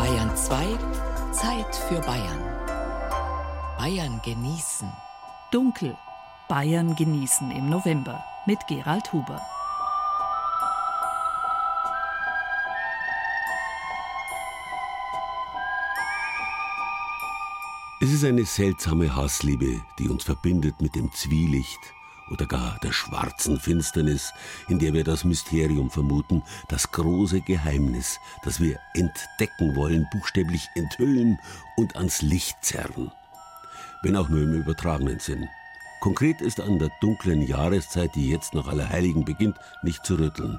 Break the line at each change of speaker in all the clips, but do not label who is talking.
Bayern 2, Zeit für Bayern. Bayern genießen.
Dunkel. Bayern genießen im November mit Gerald Huber.
Es ist eine seltsame Hassliebe, die uns verbindet mit dem Zwielicht oder gar der schwarzen Finsternis, in der wir das Mysterium vermuten, das große Geheimnis, das wir entdecken wollen, buchstäblich enthüllen und ans Licht zerren. Wenn auch nur im übertragenen Sinn. Konkret ist an der dunklen Jahreszeit, die jetzt nach Allerheiligen beginnt, nicht zu rütteln.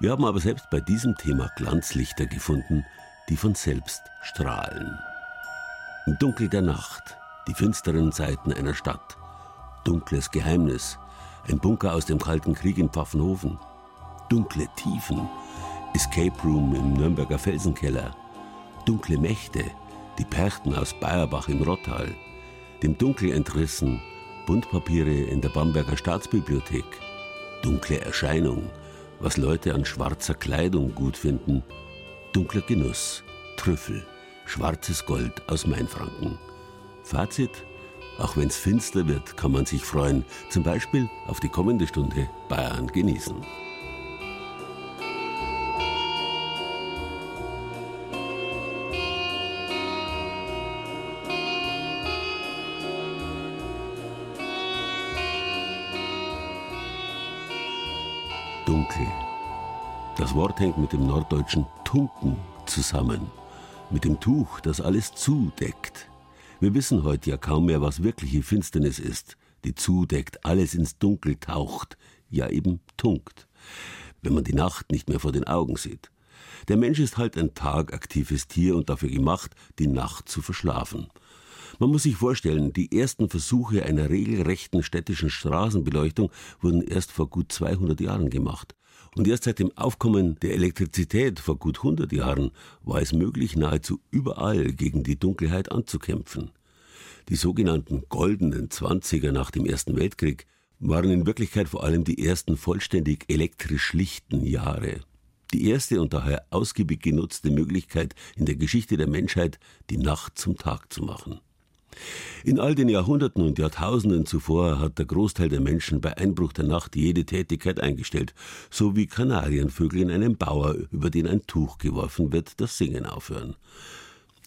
Wir haben aber selbst bei diesem Thema Glanzlichter gefunden, die von selbst strahlen. Im Dunkel der Nacht, die finsteren Seiten einer Stadt, dunkles Geheimnis, ein Bunker aus dem Kalten Krieg in Pfaffenhofen. Dunkle Tiefen. Escape Room im Nürnberger Felsenkeller. Dunkle Mächte. Die Perchten aus Bayerbach im Rottal. Dem Dunkel entrissen. Buntpapiere in der Bamberger Staatsbibliothek. Dunkle Erscheinung. Was Leute an schwarzer Kleidung gut finden. Dunkler Genuss. Trüffel. Schwarzes Gold aus Mainfranken. Fazit? Auch wenn es finster wird, kann man sich freuen, zum Beispiel auf die kommende Stunde Bayern genießen. Dunkel. Das Wort hängt mit dem norddeutschen Tunken zusammen, mit dem Tuch, das alles zudeckt. Wir wissen heute ja kaum mehr, was wirkliche Finsternis ist, die zudeckt, alles ins Dunkel taucht, ja eben tunkt, wenn man die Nacht nicht mehr vor den Augen sieht. Der Mensch ist halt ein tagaktives Tier und dafür gemacht, die Nacht zu verschlafen. Man muss sich vorstellen, die ersten Versuche einer regelrechten städtischen Straßenbeleuchtung wurden erst vor gut 200 Jahren gemacht. Und erst seit dem Aufkommen der Elektrizität vor gut 100 Jahren war es möglich, nahezu überall gegen die Dunkelheit anzukämpfen. Die sogenannten goldenen Zwanziger nach dem Ersten Weltkrieg waren in Wirklichkeit vor allem die ersten vollständig elektrisch lichten Jahre. Die erste und daher ausgiebig genutzte Möglichkeit in der Geschichte der Menschheit, die Nacht zum Tag zu machen. In all den Jahrhunderten und Jahrtausenden zuvor hat der Großteil der Menschen bei Einbruch der Nacht jede Tätigkeit eingestellt, so wie Kanarienvögel in einem Bauer, über den ein Tuch geworfen wird, das Singen aufhören.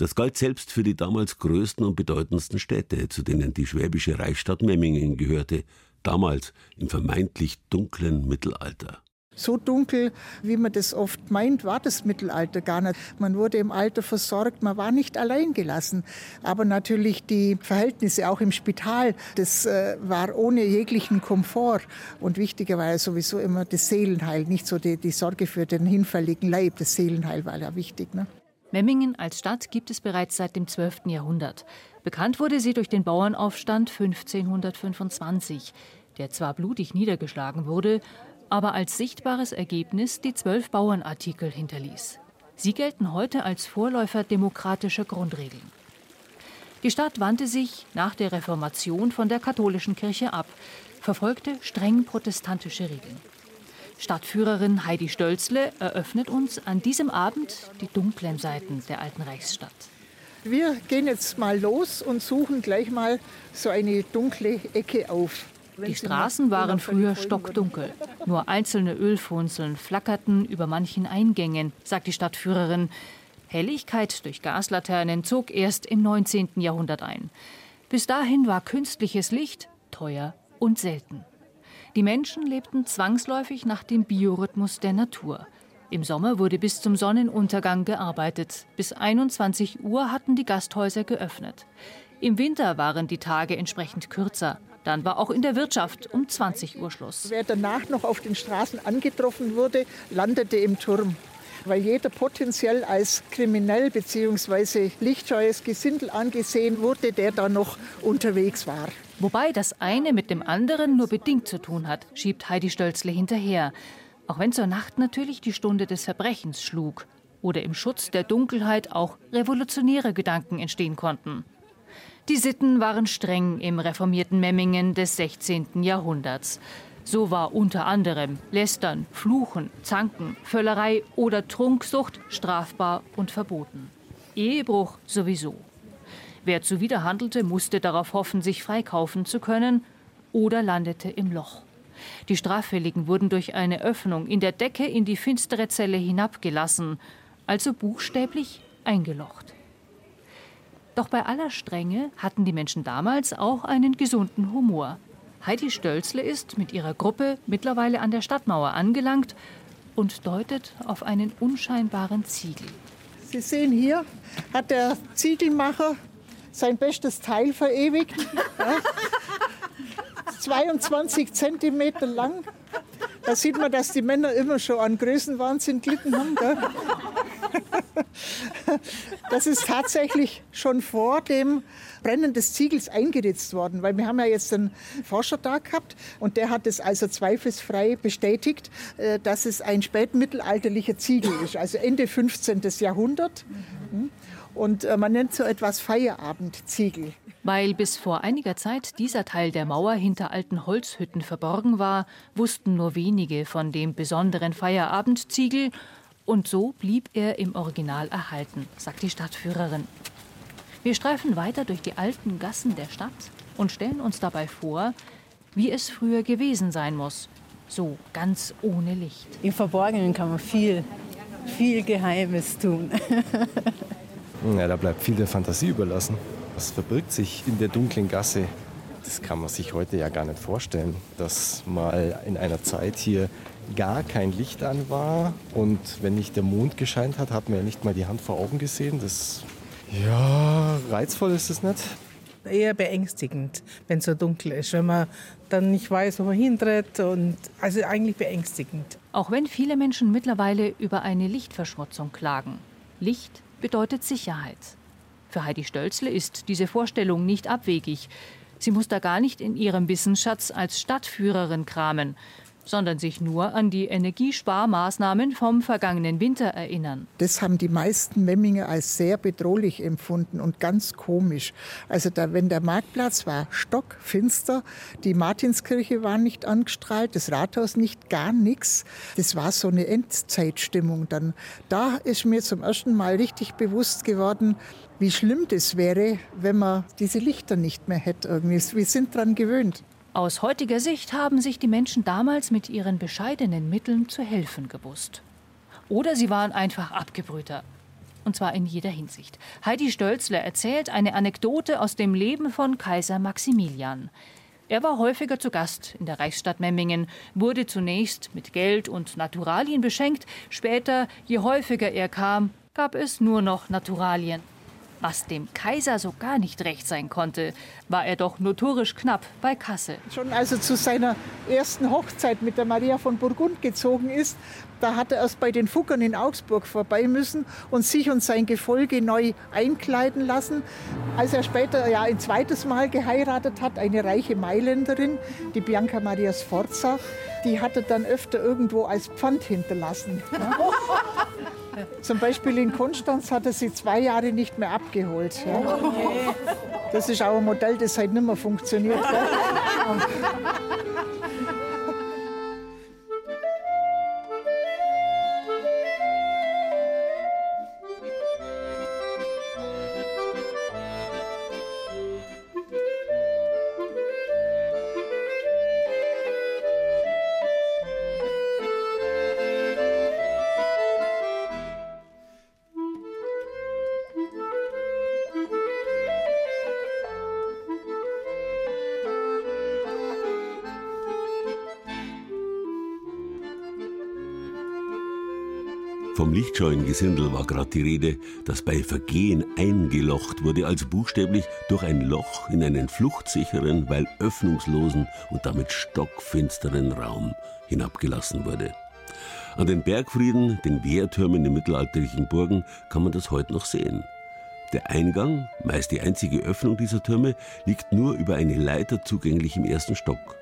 Das galt selbst für die damals größten und bedeutendsten Städte, zu denen die schwäbische Reichsstadt Memmingen gehörte, damals im vermeintlich dunklen Mittelalter.
So dunkel, wie man das oft meint, war das Mittelalter gar nicht. Man wurde im Alter versorgt, man war nicht allein gelassen. Aber natürlich die Verhältnisse auch im Spital, das äh, war ohne jeglichen Komfort. Und wichtiger war ja sowieso immer das Seelenheil, nicht so die, die Sorge für den hinfälligen Leib. Das Seelenheil war ja wichtig. Ne?
Memmingen als Stadt gibt es bereits seit dem 12. Jahrhundert. Bekannt wurde sie durch den Bauernaufstand 1525, der zwar blutig niedergeschlagen wurde, aber als sichtbares Ergebnis die zwölf Bauernartikel hinterließ. Sie gelten heute als Vorläufer demokratischer Grundregeln. Die Stadt wandte sich nach der Reformation von der katholischen Kirche ab, verfolgte streng protestantische Regeln. Stadtführerin Heidi Stölzle eröffnet uns an diesem Abend die dunklen Seiten der alten Reichsstadt.
Wir gehen jetzt mal los und suchen gleich mal so eine dunkle Ecke auf.
Die Straßen waren früher stockdunkel. Nur einzelne Ölfunzeln flackerten über manchen Eingängen, sagt die Stadtführerin. Helligkeit durch Gaslaternen zog erst im 19. Jahrhundert ein. Bis dahin war künstliches Licht teuer und selten. Die Menschen lebten zwangsläufig nach dem Biorhythmus der Natur. Im Sommer wurde bis zum Sonnenuntergang gearbeitet. Bis 21 Uhr hatten die Gasthäuser geöffnet. Im Winter waren die Tage entsprechend kürzer. Dann war auch in der Wirtschaft um 20 Uhr Schluss.
Wer danach noch auf den Straßen angetroffen wurde, landete im Turm. Weil jeder potenziell als kriminell bzw. lichtscheues Gesindel angesehen wurde, der da noch unterwegs war.
Wobei das eine mit dem anderen nur bedingt zu tun hat, schiebt Heidi Stölzle hinterher. Auch wenn zur Nacht natürlich die Stunde des Verbrechens schlug oder im Schutz der Dunkelheit auch revolutionäre Gedanken entstehen konnten. Die Sitten waren streng im reformierten Memmingen des 16. Jahrhunderts. So war unter anderem Lästern, Fluchen, Zanken, Völlerei oder Trunksucht strafbar und verboten. Ehebruch sowieso. Wer zuwiderhandelte, musste darauf hoffen, sich freikaufen zu können oder landete im Loch. Die Straffälligen wurden durch eine Öffnung in der Decke in die finstere Zelle hinabgelassen, also buchstäblich eingelocht. Doch bei aller Strenge hatten die Menschen damals auch einen gesunden Humor. Heidi Stölzle ist mit ihrer Gruppe mittlerweile an der Stadtmauer angelangt und deutet auf einen unscheinbaren Ziegel.
Sie sehen hier, hat der Ziegelmacher sein bestes Teil verewigt. Ja. 22 Zentimeter lang. Da sieht man, dass die Männer immer schon an Größenwahnsinn gelitten haben. Gell? Das ist tatsächlich schon vor dem Brennen des Ziegels eingeritzt worden, weil wir haben ja jetzt einen Forscher da gehabt und der hat es also zweifelsfrei bestätigt, äh, dass es ein spätmittelalterlicher Ziegel ist, also Ende 15. Jahrhundert. Mhm. Und äh, man nennt so etwas Feierabendziegel.
Weil bis vor einiger Zeit dieser Teil der Mauer hinter alten Holzhütten verborgen war, wussten nur wenige von dem besonderen Feierabendziegel. Und so blieb er im Original erhalten, sagt die Stadtführerin. Wir streifen weiter durch die alten Gassen der Stadt und stellen uns dabei vor, wie es früher gewesen sein muss. So ganz ohne Licht.
Im Verborgenen kann man viel, viel Geheimes tun.
Ja, da bleibt viel der Fantasie überlassen. Was verbirgt sich in der dunklen Gasse? Das kann man sich heute ja gar nicht vorstellen, dass mal in einer Zeit hier gar kein Licht an war und wenn nicht der Mond gescheint hat, hat man ja nicht mal die Hand vor Augen gesehen. Das, ja, reizvoll ist es nicht.
Eher beängstigend, wenn es so dunkel ist, wenn man dann nicht weiß, wo man hintritt und also eigentlich beängstigend.
Auch wenn viele Menschen mittlerweile über eine Lichtverschmutzung klagen. Licht bedeutet Sicherheit. Für Heidi Stölzle ist diese Vorstellung nicht abwegig. Sie muss da gar nicht in ihrem Wissensschatz als Stadtführerin kramen sondern sich nur an die Energiesparmaßnahmen vom vergangenen Winter erinnern.
Das haben die meisten Memminger als sehr bedrohlich empfunden und ganz komisch. Also da, wenn der Marktplatz war stockfinster, die Martinskirche war nicht angestrahlt, das Rathaus nicht, gar nichts. Das war so eine Endzeitstimmung. Dann da ist mir zum ersten Mal richtig bewusst geworden, wie schlimm das wäre, wenn man diese Lichter nicht mehr hätte. Irgendwie. Wir sind daran gewöhnt.
Aus heutiger Sicht haben sich die Menschen damals mit ihren bescheidenen Mitteln zu helfen gewusst. Oder sie waren einfach Abgebrühter. Und zwar in jeder Hinsicht. Heidi Stölzle erzählt eine Anekdote aus dem Leben von Kaiser Maximilian. Er war häufiger zu Gast in der Reichsstadt Memmingen, wurde zunächst mit Geld und Naturalien beschenkt, später, je häufiger er kam, gab es nur noch Naturalien. Was dem Kaiser so gar nicht recht sein konnte, war er doch notorisch knapp bei Kasse.
Schon als er zu seiner ersten Hochzeit mit der Maria von Burgund gezogen ist, da hat er erst bei den Fuggern in Augsburg vorbei müssen und sich und sein Gefolge neu einkleiden lassen. Als er später ja ein zweites Mal geheiratet hat, eine reiche Mailänderin, die Bianca Maria Sforza, die hat er dann öfter irgendwo als Pfand hinterlassen. Ja. Zum Beispiel in Konstanz hat er sie zwei Jahre nicht mehr abgeholt. Ja. Das ist auch ein Modell, das halt nicht mehr funktioniert.
Vom lichtscheuen Gesindel war gerade die Rede, das bei Vergehen eingelocht wurde, also buchstäblich durch ein Loch in einen fluchtsicheren, weil öffnungslosen und damit stockfinsteren Raum hinabgelassen wurde. An den Bergfrieden, den Wehrtürmen in mittelalterlichen Burgen, kann man das heute noch sehen. Der Eingang, meist die einzige Öffnung dieser Türme, liegt nur über eine Leiter zugänglich im ersten Stock.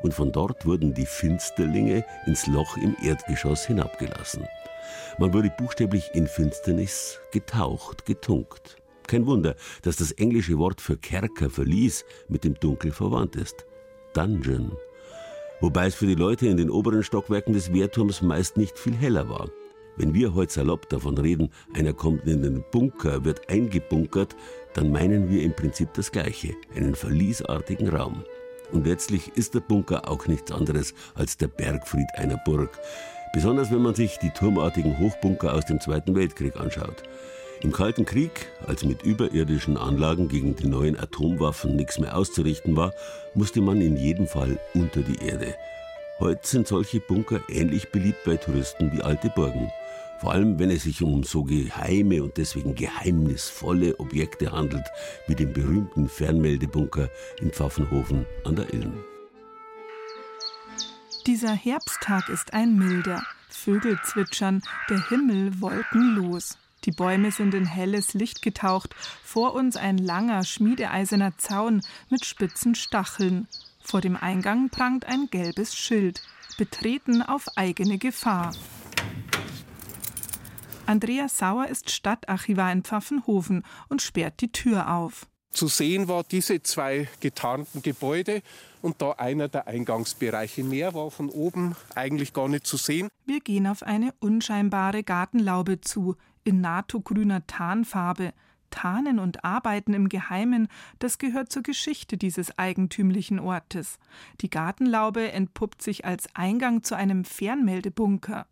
Und von dort wurden die Finsterlinge ins Loch im Erdgeschoss hinabgelassen. Man wurde buchstäblich in Finsternis getaucht, getunkt. Kein Wunder, dass das englische Wort für Kerker, Verlies mit dem Dunkel verwandt ist. Dungeon. Wobei es für die Leute in den oberen Stockwerken des Wehrturms meist nicht viel heller war. Wenn wir heute salopp davon reden, einer kommt in den Bunker, wird eingebunkert, dann meinen wir im Prinzip das Gleiche, einen verliesartigen Raum. Und letztlich ist der Bunker auch nichts anderes als der Bergfried einer Burg. Besonders wenn man sich die turmartigen Hochbunker aus dem Zweiten Weltkrieg anschaut. Im Kalten Krieg, als mit überirdischen Anlagen gegen die neuen Atomwaffen nichts mehr auszurichten war, musste man in jedem Fall unter die Erde. Heute sind solche Bunker ähnlich beliebt bei Touristen wie alte Burgen. Vor allem, wenn es sich um so geheime und deswegen geheimnisvolle Objekte handelt, wie den berühmten Fernmeldebunker in Pfaffenhofen an der Ilm.
Dieser Herbsttag ist ein milder. Vögel zwitschern, der Himmel wolkenlos. Die Bäume sind in helles Licht getaucht, vor uns ein langer, schmiedeeiserner Zaun mit spitzen Stacheln. Vor dem Eingang prangt ein gelbes Schild. Betreten auf eigene Gefahr. Andreas Sauer ist Stadtarchivar in Pfaffenhofen und sperrt die Tür auf.
Zu sehen war diese zwei getarnten Gebäude und da einer der Eingangsbereiche. Mehr war von oben eigentlich gar nicht zu sehen.
Wir gehen auf eine unscheinbare Gartenlaube zu, in NATO-grüner Tarnfarbe. Tarnen und Arbeiten im Geheimen, das gehört zur Geschichte dieses eigentümlichen Ortes. Die Gartenlaube entpuppt sich als Eingang zu einem Fernmeldebunker.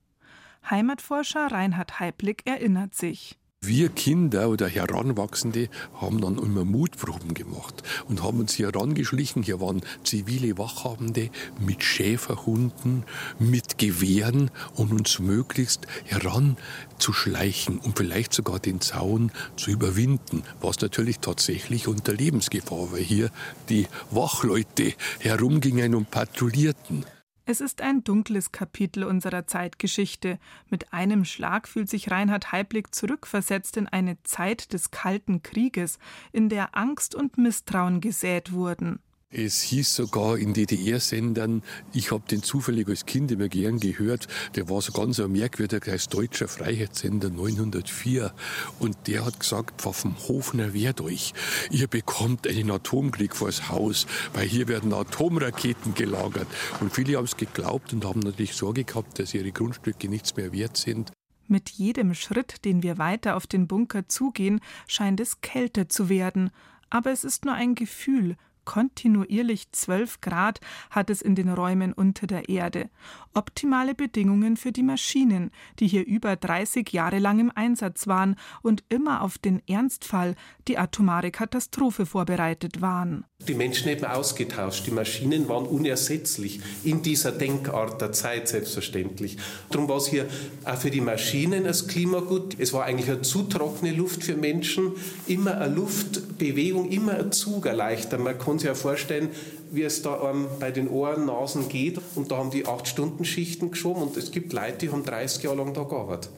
Heimatforscher Reinhard Heiblick erinnert sich.
Wir Kinder oder Heranwachsende haben dann immer Mutproben gemacht und haben uns hier herangeschlichen. Hier waren zivile Wachhabende mit Schäferhunden, mit Gewehren und uns möglichst heranzuschleichen und vielleicht sogar den Zaun zu überwinden, was natürlich tatsächlich unter Lebensgefahr, weil hier die Wachleute herumgingen und patrouillierten.
Es ist ein dunkles Kapitel unserer Zeitgeschichte. Mit einem Schlag fühlt sich Reinhard Heiblick zurückversetzt in eine Zeit des Kalten Krieges, in der Angst und Misstrauen gesät wurden.
Es hieß sogar in DDR-Sendern, ich habe den zufällig als Kind immer gern gehört, der war so ganz ein merkwürdiger, als deutscher Freiheitssender 904. Und der hat gesagt, Pfaffenhofener wehrt euch. Ihr bekommt einen Atomkrieg vors Haus, weil hier werden Atomraketen gelagert. Und viele haben es geglaubt und haben natürlich Sorge gehabt, dass ihre Grundstücke nichts mehr wert sind.
Mit jedem Schritt, den wir weiter auf den Bunker zugehen, scheint es kälter zu werden. Aber es ist nur ein Gefühl, kontinuierlich 12 Grad hat es in den Räumen unter der Erde. Optimale Bedingungen für die Maschinen, die hier über 30 Jahre lang im Einsatz waren und immer auf den Ernstfall, die atomare Katastrophe vorbereitet waren.
Die Menschen haben ausgetauscht, die Maschinen waren unersetzlich in dieser Denkart der Zeit selbstverständlich. Darum war es hier auch für die Maschinen das Klima gut. Es war eigentlich eine zu trockene Luft für Menschen, immer eine Luftbewegung, immer ein Zug erleichtern. Man kann sich ja vorstellen, wie es da ähm, bei den Ohren, Nasen geht. Und da haben die 8-Stunden-Schichten geschoben und es gibt Leute, die haben 30 Jahre lang da gearbeitet.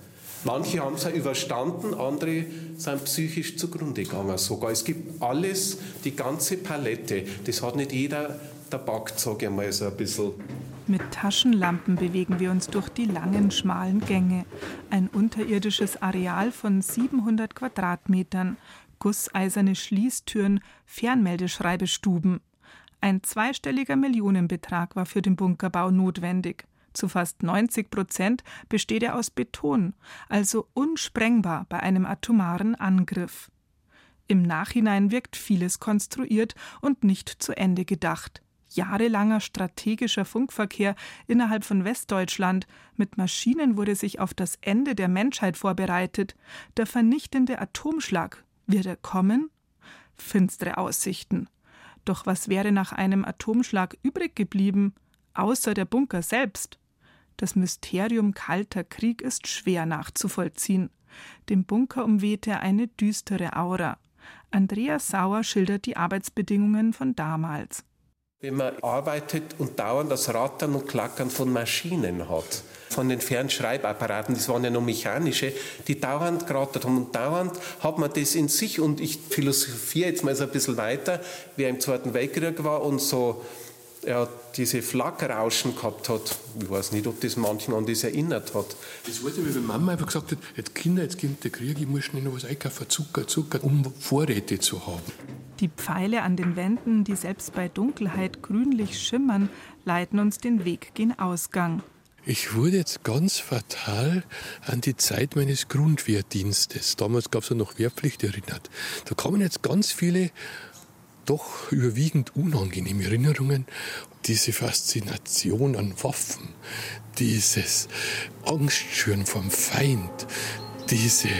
Manche haben es ja überstanden, andere sind psychisch zugrunde gegangen sogar. Es gibt alles, die ganze Palette. Das hat nicht jeder Tabak, sage ich mal so ein bisschen.
Mit Taschenlampen bewegen wir uns durch die langen, schmalen Gänge. Ein unterirdisches Areal von 700 Quadratmetern, gusseiserne Schließtüren, Fernmeldeschreibestuben. Ein zweistelliger Millionenbetrag war für den Bunkerbau notwendig. Zu fast 90 Prozent besteht er aus Beton, also unsprengbar bei einem atomaren Angriff. Im Nachhinein wirkt vieles konstruiert und nicht zu Ende gedacht. Jahrelanger strategischer Funkverkehr innerhalb von Westdeutschland mit Maschinen wurde sich auf das Ende der Menschheit vorbereitet. Der vernichtende Atomschlag wird er kommen? Finstere Aussichten. Doch was wäre nach einem Atomschlag übrig geblieben, außer der Bunker selbst? Das Mysterium Kalter Krieg ist schwer nachzuvollziehen. Dem Bunker umwehte eine düstere Aura. Andreas Sauer schildert die Arbeitsbedingungen von damals.
Wenn man arbeitet und dauernd das Rattern und Klackern von Maschinen hat, von den Fernschreibapparaten, das waren ja noch mechanische, die dauernd gerattert haben und dauernd hat man das in sich und ich philosophiere jetzt mal so ein bisschen weiter, wie er im Zweiten Weltkrieg war und so ja, diese Flackerrauschen gehabt hat. Ich weiß nicht, ob das manchen an das erinnert hat.
Das weiß ich, wie Mama einfach gesagt hat, jetzt Kinder, jetzt kommt der Krieg, ich muss schnell noch was einkaufen, Zucker, Zucker, um Vorräte zu haben.
Die Pfeile an den Wänden, die selbst bei Dunkelheit grünlich schimmern, leiten uns den Weg gen Ausgang.
Ich wurde jetzt ganz fatal an die Zeit meines Grundwehrdienstes. Damals gab es ja noch Wehrpflicht erinnert. Da kamen jetzt ganz viele doch überwiegend unangenehme Erinnerungen. Diese Faszination an Waffen, dieses Angstschüren vom Feind, diese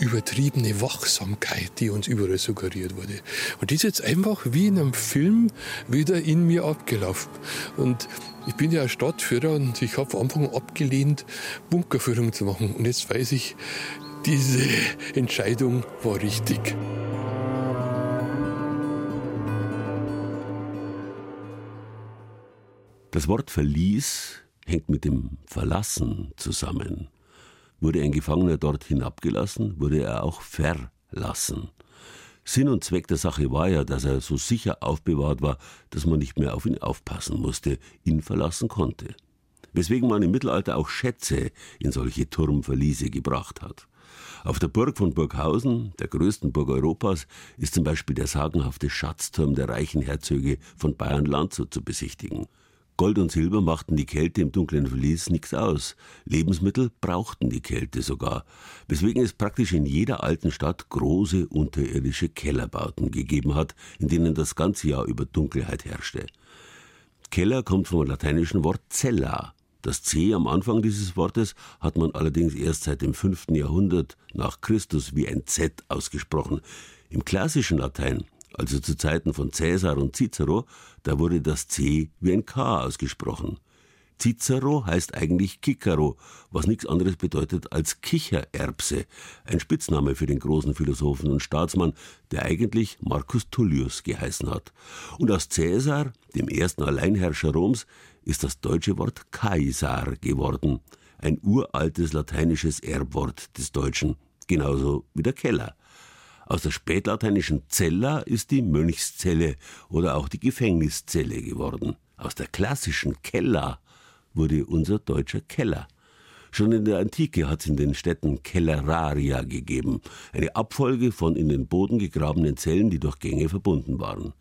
übertriebene Wachsamkeit, die uns überall suggeriert wurde. Und die ist jetzt einfach wie in einem Film wieder in mir abgelaufen. Und ich bin ja Stadtführer und ich habe am Anfang abgelehnt, Bunkerführung zu machen. Und jetzt weiß ich, diese Entscheidung war richtig.
Das Wort Verlies hängt mit dem Verlassen zusammen. Wurde ein Gefangener dort hinabgelassen, wurde er auch verlassen. Sinn und Zweck der Sache war ja, dass er so sicher aufbewahrt war, dass man nicht mehr auf ihn aufpassen musste, ihn verlassen konnte. Weswegen man im Mittelalter auch Schätze in solche Turmverliese gebracht hat. Auf der Burg von Burghausen, der größten Burg Europas, ist zum Beispiel der sagenhafte Schatzturm der reichen Herzöge von Bayern-Landshut zu besichtigen. Gold und Silber machten die Kälte im dunklen Verlies nichts aus. Lebensmittel brauchten die Kälte sogar, weswegen es praktisch in jeder alten Stadt große unterirdische Kellerbauten gegeben hat, in denen das ganze Jahr über Dunkelheit herrschte. Keller kommt vom lateinischen Wort cella. Das C am Anfang dieses Wortes hat man allerdings erst seit dem 5. Jahrhundert nach Christus wie ein Z ausgesprochen. Im klassischen Latein also zu Zeiten von Cäsar und Cicero, da wurde das C wie ein K ausgesprochen. Cicero heißt eigentlich Cicero, was nichts anderes bedeutet als Kichererbse, ein Spitzname für den großen Philosophen und Staatsmann, der eigentlich Marcus Tullius geheißen hat. Und aus Cäsar, dem ersten Alleinherrscher Roms, ist das deutsche Wort Kaisar geworden, ein uraltes lateinisches Erbwort des Deutschen, genauso wie der Keller. Aus der spätlateinischen Cella ist die Mönchszelle oder auch die Gefängniszelle geworden. Aus der klassischen Keller wurde unser deutscher Keller. Schon in der Antike hat es in den Städten Kelleraria gegeben, eine Abfolge von in den Boden gegrabenen Zellen, die durch Gänge verbunden waren.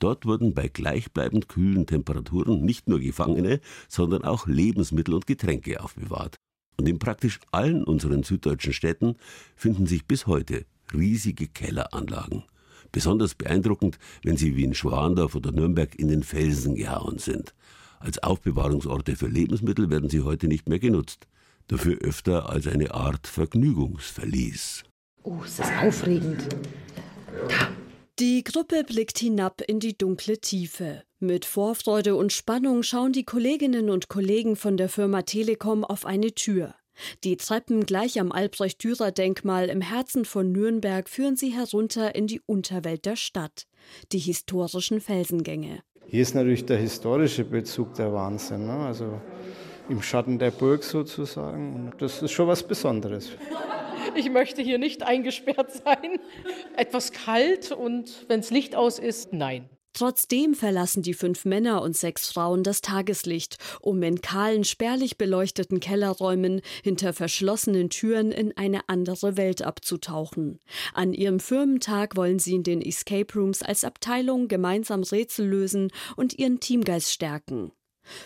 Dort wurden bei gleichbleibend kühlen Temperaturen nicht nur Gefangene, sondern auch Lebensmittel und Getränke aufbewahrt. Und in praktisch allen unseren süddeutschen Städten finden sich bis heute riesige Kelleranlagen. Besonders beeindruckend, wenn sie wie in Schwandorf oder Nürnberg in den Felsen gehauen sind. Als Aufbewahrungsorte für Lebensmittel werden sie heute nicht mehr genutzt. Dafür öfter als eine Art Vergnügungsverlies.
Oh, ist das aufregend.
Da. Die Gruppe blickt hinab in die dunkle Tiefe. Mit Vorfreude und Spannung schauen die Kolleginnen und Kollegen von der Firma Telekom auf eine Tür. Die Treppen gleich am Albrecht-Dürer-Denkmal im Herzen von Nürnberg führen sie herunter in die Unterwelt der Stadt, die historischen Felsengänge.
Hier ist natürlich der historische Bezug der Wahnsinn, ne? also im Schatten der Burg sozusagen. Und das ist schon was Besonderes.
Ich möchte hier nicht eingesperrt sein. Etwas kalt und wenn es Licht aus ist, nein.
Trotzdem verlassen die fünf Männer und sechs Frauen das Tageslicht, um in kahlen, spärlich beleuchteten Kellerräumen hinter verschlossenen Türen in eine andere Welt abzutauchen. An ihrem Firmentag wollen sie in den Escape Rooms als Abteilung gemeinsam Rätsel lösen und ihren Teamgeist stärken.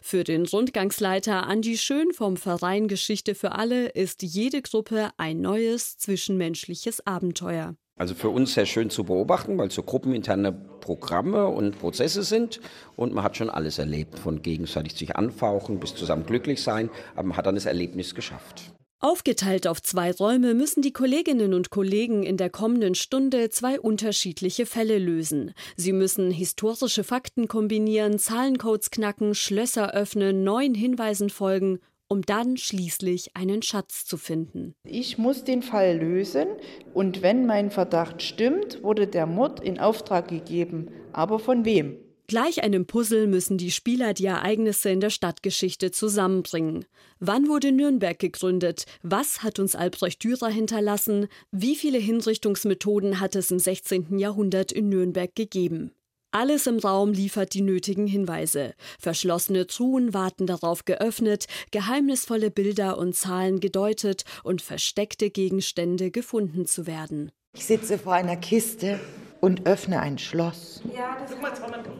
Für den Rundgangsleiter Andi Schön vom Verein Geschichte für alle ist jede Gruppe ein neues zwischenmenschliches Abenteuer.
Also für uns sehr schön zu beobachten, weil es so gruppeninterne Programme und Prozesse sind und man hat schon alles erlebt, von gegenseitig sich anfauchen bis zusammen glücklich sein, aber man hat dann das Erlebnis geschafft.
Aufgeteilt auf zwei Räume müssen die Kolleginnen und Kollegen in der kommenden Stunde zwei unterschiedliche Fälle lösen. Sie müssen historische Fakten kombinieren, Zahlencodes knacken, Schlösser öffnen, neuen Hinweisen folgen um dann schließlich einen Schatz zu finden.
Ich muss den Fall lösen und wenn mein Verdacht stimmt, wurde der Mord in Auftrag gegeben. Aber von wem?
Gleich einem Puzzle müssen die Spieler die Ereignisse in der Stadtgeschichte zusammenbringen. Wann wurde Nürnberg gegründet? Was hat uns Albrecht Dürer hinterlassen? Wie viele Hinrichtungsmethoden hat es im 16. Jahrhundert in Nürnberg gegeben? Alles im Raum liefert die nötigen Hinweise. Verschlossene Truhen warten darauf geöffnet, geheimnisvolle Bilder und Zahlen gedeutet und versteckte Gegenstände gefunden zu werden.
Ich sitze vor einer Kiste und öffne ein Schloss.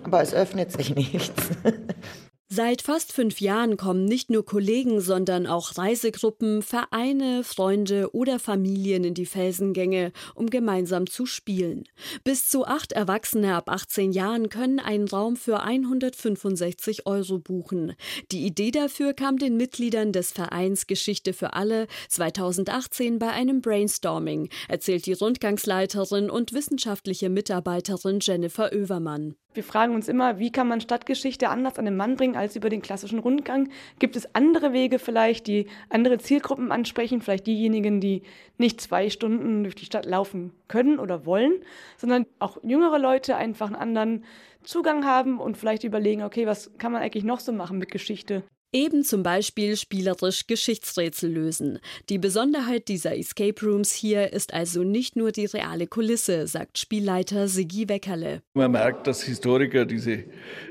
Aber es öffnet sich nichts.
Seit fast fünf Jahren kommen nicht nur Kollegen, sondern auch Reisegruppen, Vereine, Freunde oder Familien in die Felsengänge, um gemeinsam zu spielen. Bis zu acht Erwachsene ab 18 Jahren können einen Raum für 165 Euro buchen. Die Idee dafür kam den Mitgliedern des Vereins Geschichte für alle 2018 bei einem Brainstorming, erzählt die Rundgangsleiterin und wissenschaftliche Mitarbeiterin Jennifer Oevermann.
Wir fragen uns immer, wie kann man Stadtgeschichte anders an den Mann bringen als über den klassischen Rundgang? Gibt es andere Wege vielleicht, die andere Zielgruppen ansprechen? Vielleicht diejenigen, die nicht zwei Stunden durch die Stadt laufen können oder wollen, sondern auch jüngere Leute einfach einen anderen Zugang haben und vielleicht überlegen, okay, was kann man eigentlich noch so machen mit Geschichte?
Eben zum Beispiel spielerisch Geschichtsrätsel lösen. Die Besonderheit dieser Escape Rooms hier ist also nicht nur die reale Kulisse, sagt Spielleiter Sigi Weckerle.
Man merkt, dass Historiker diese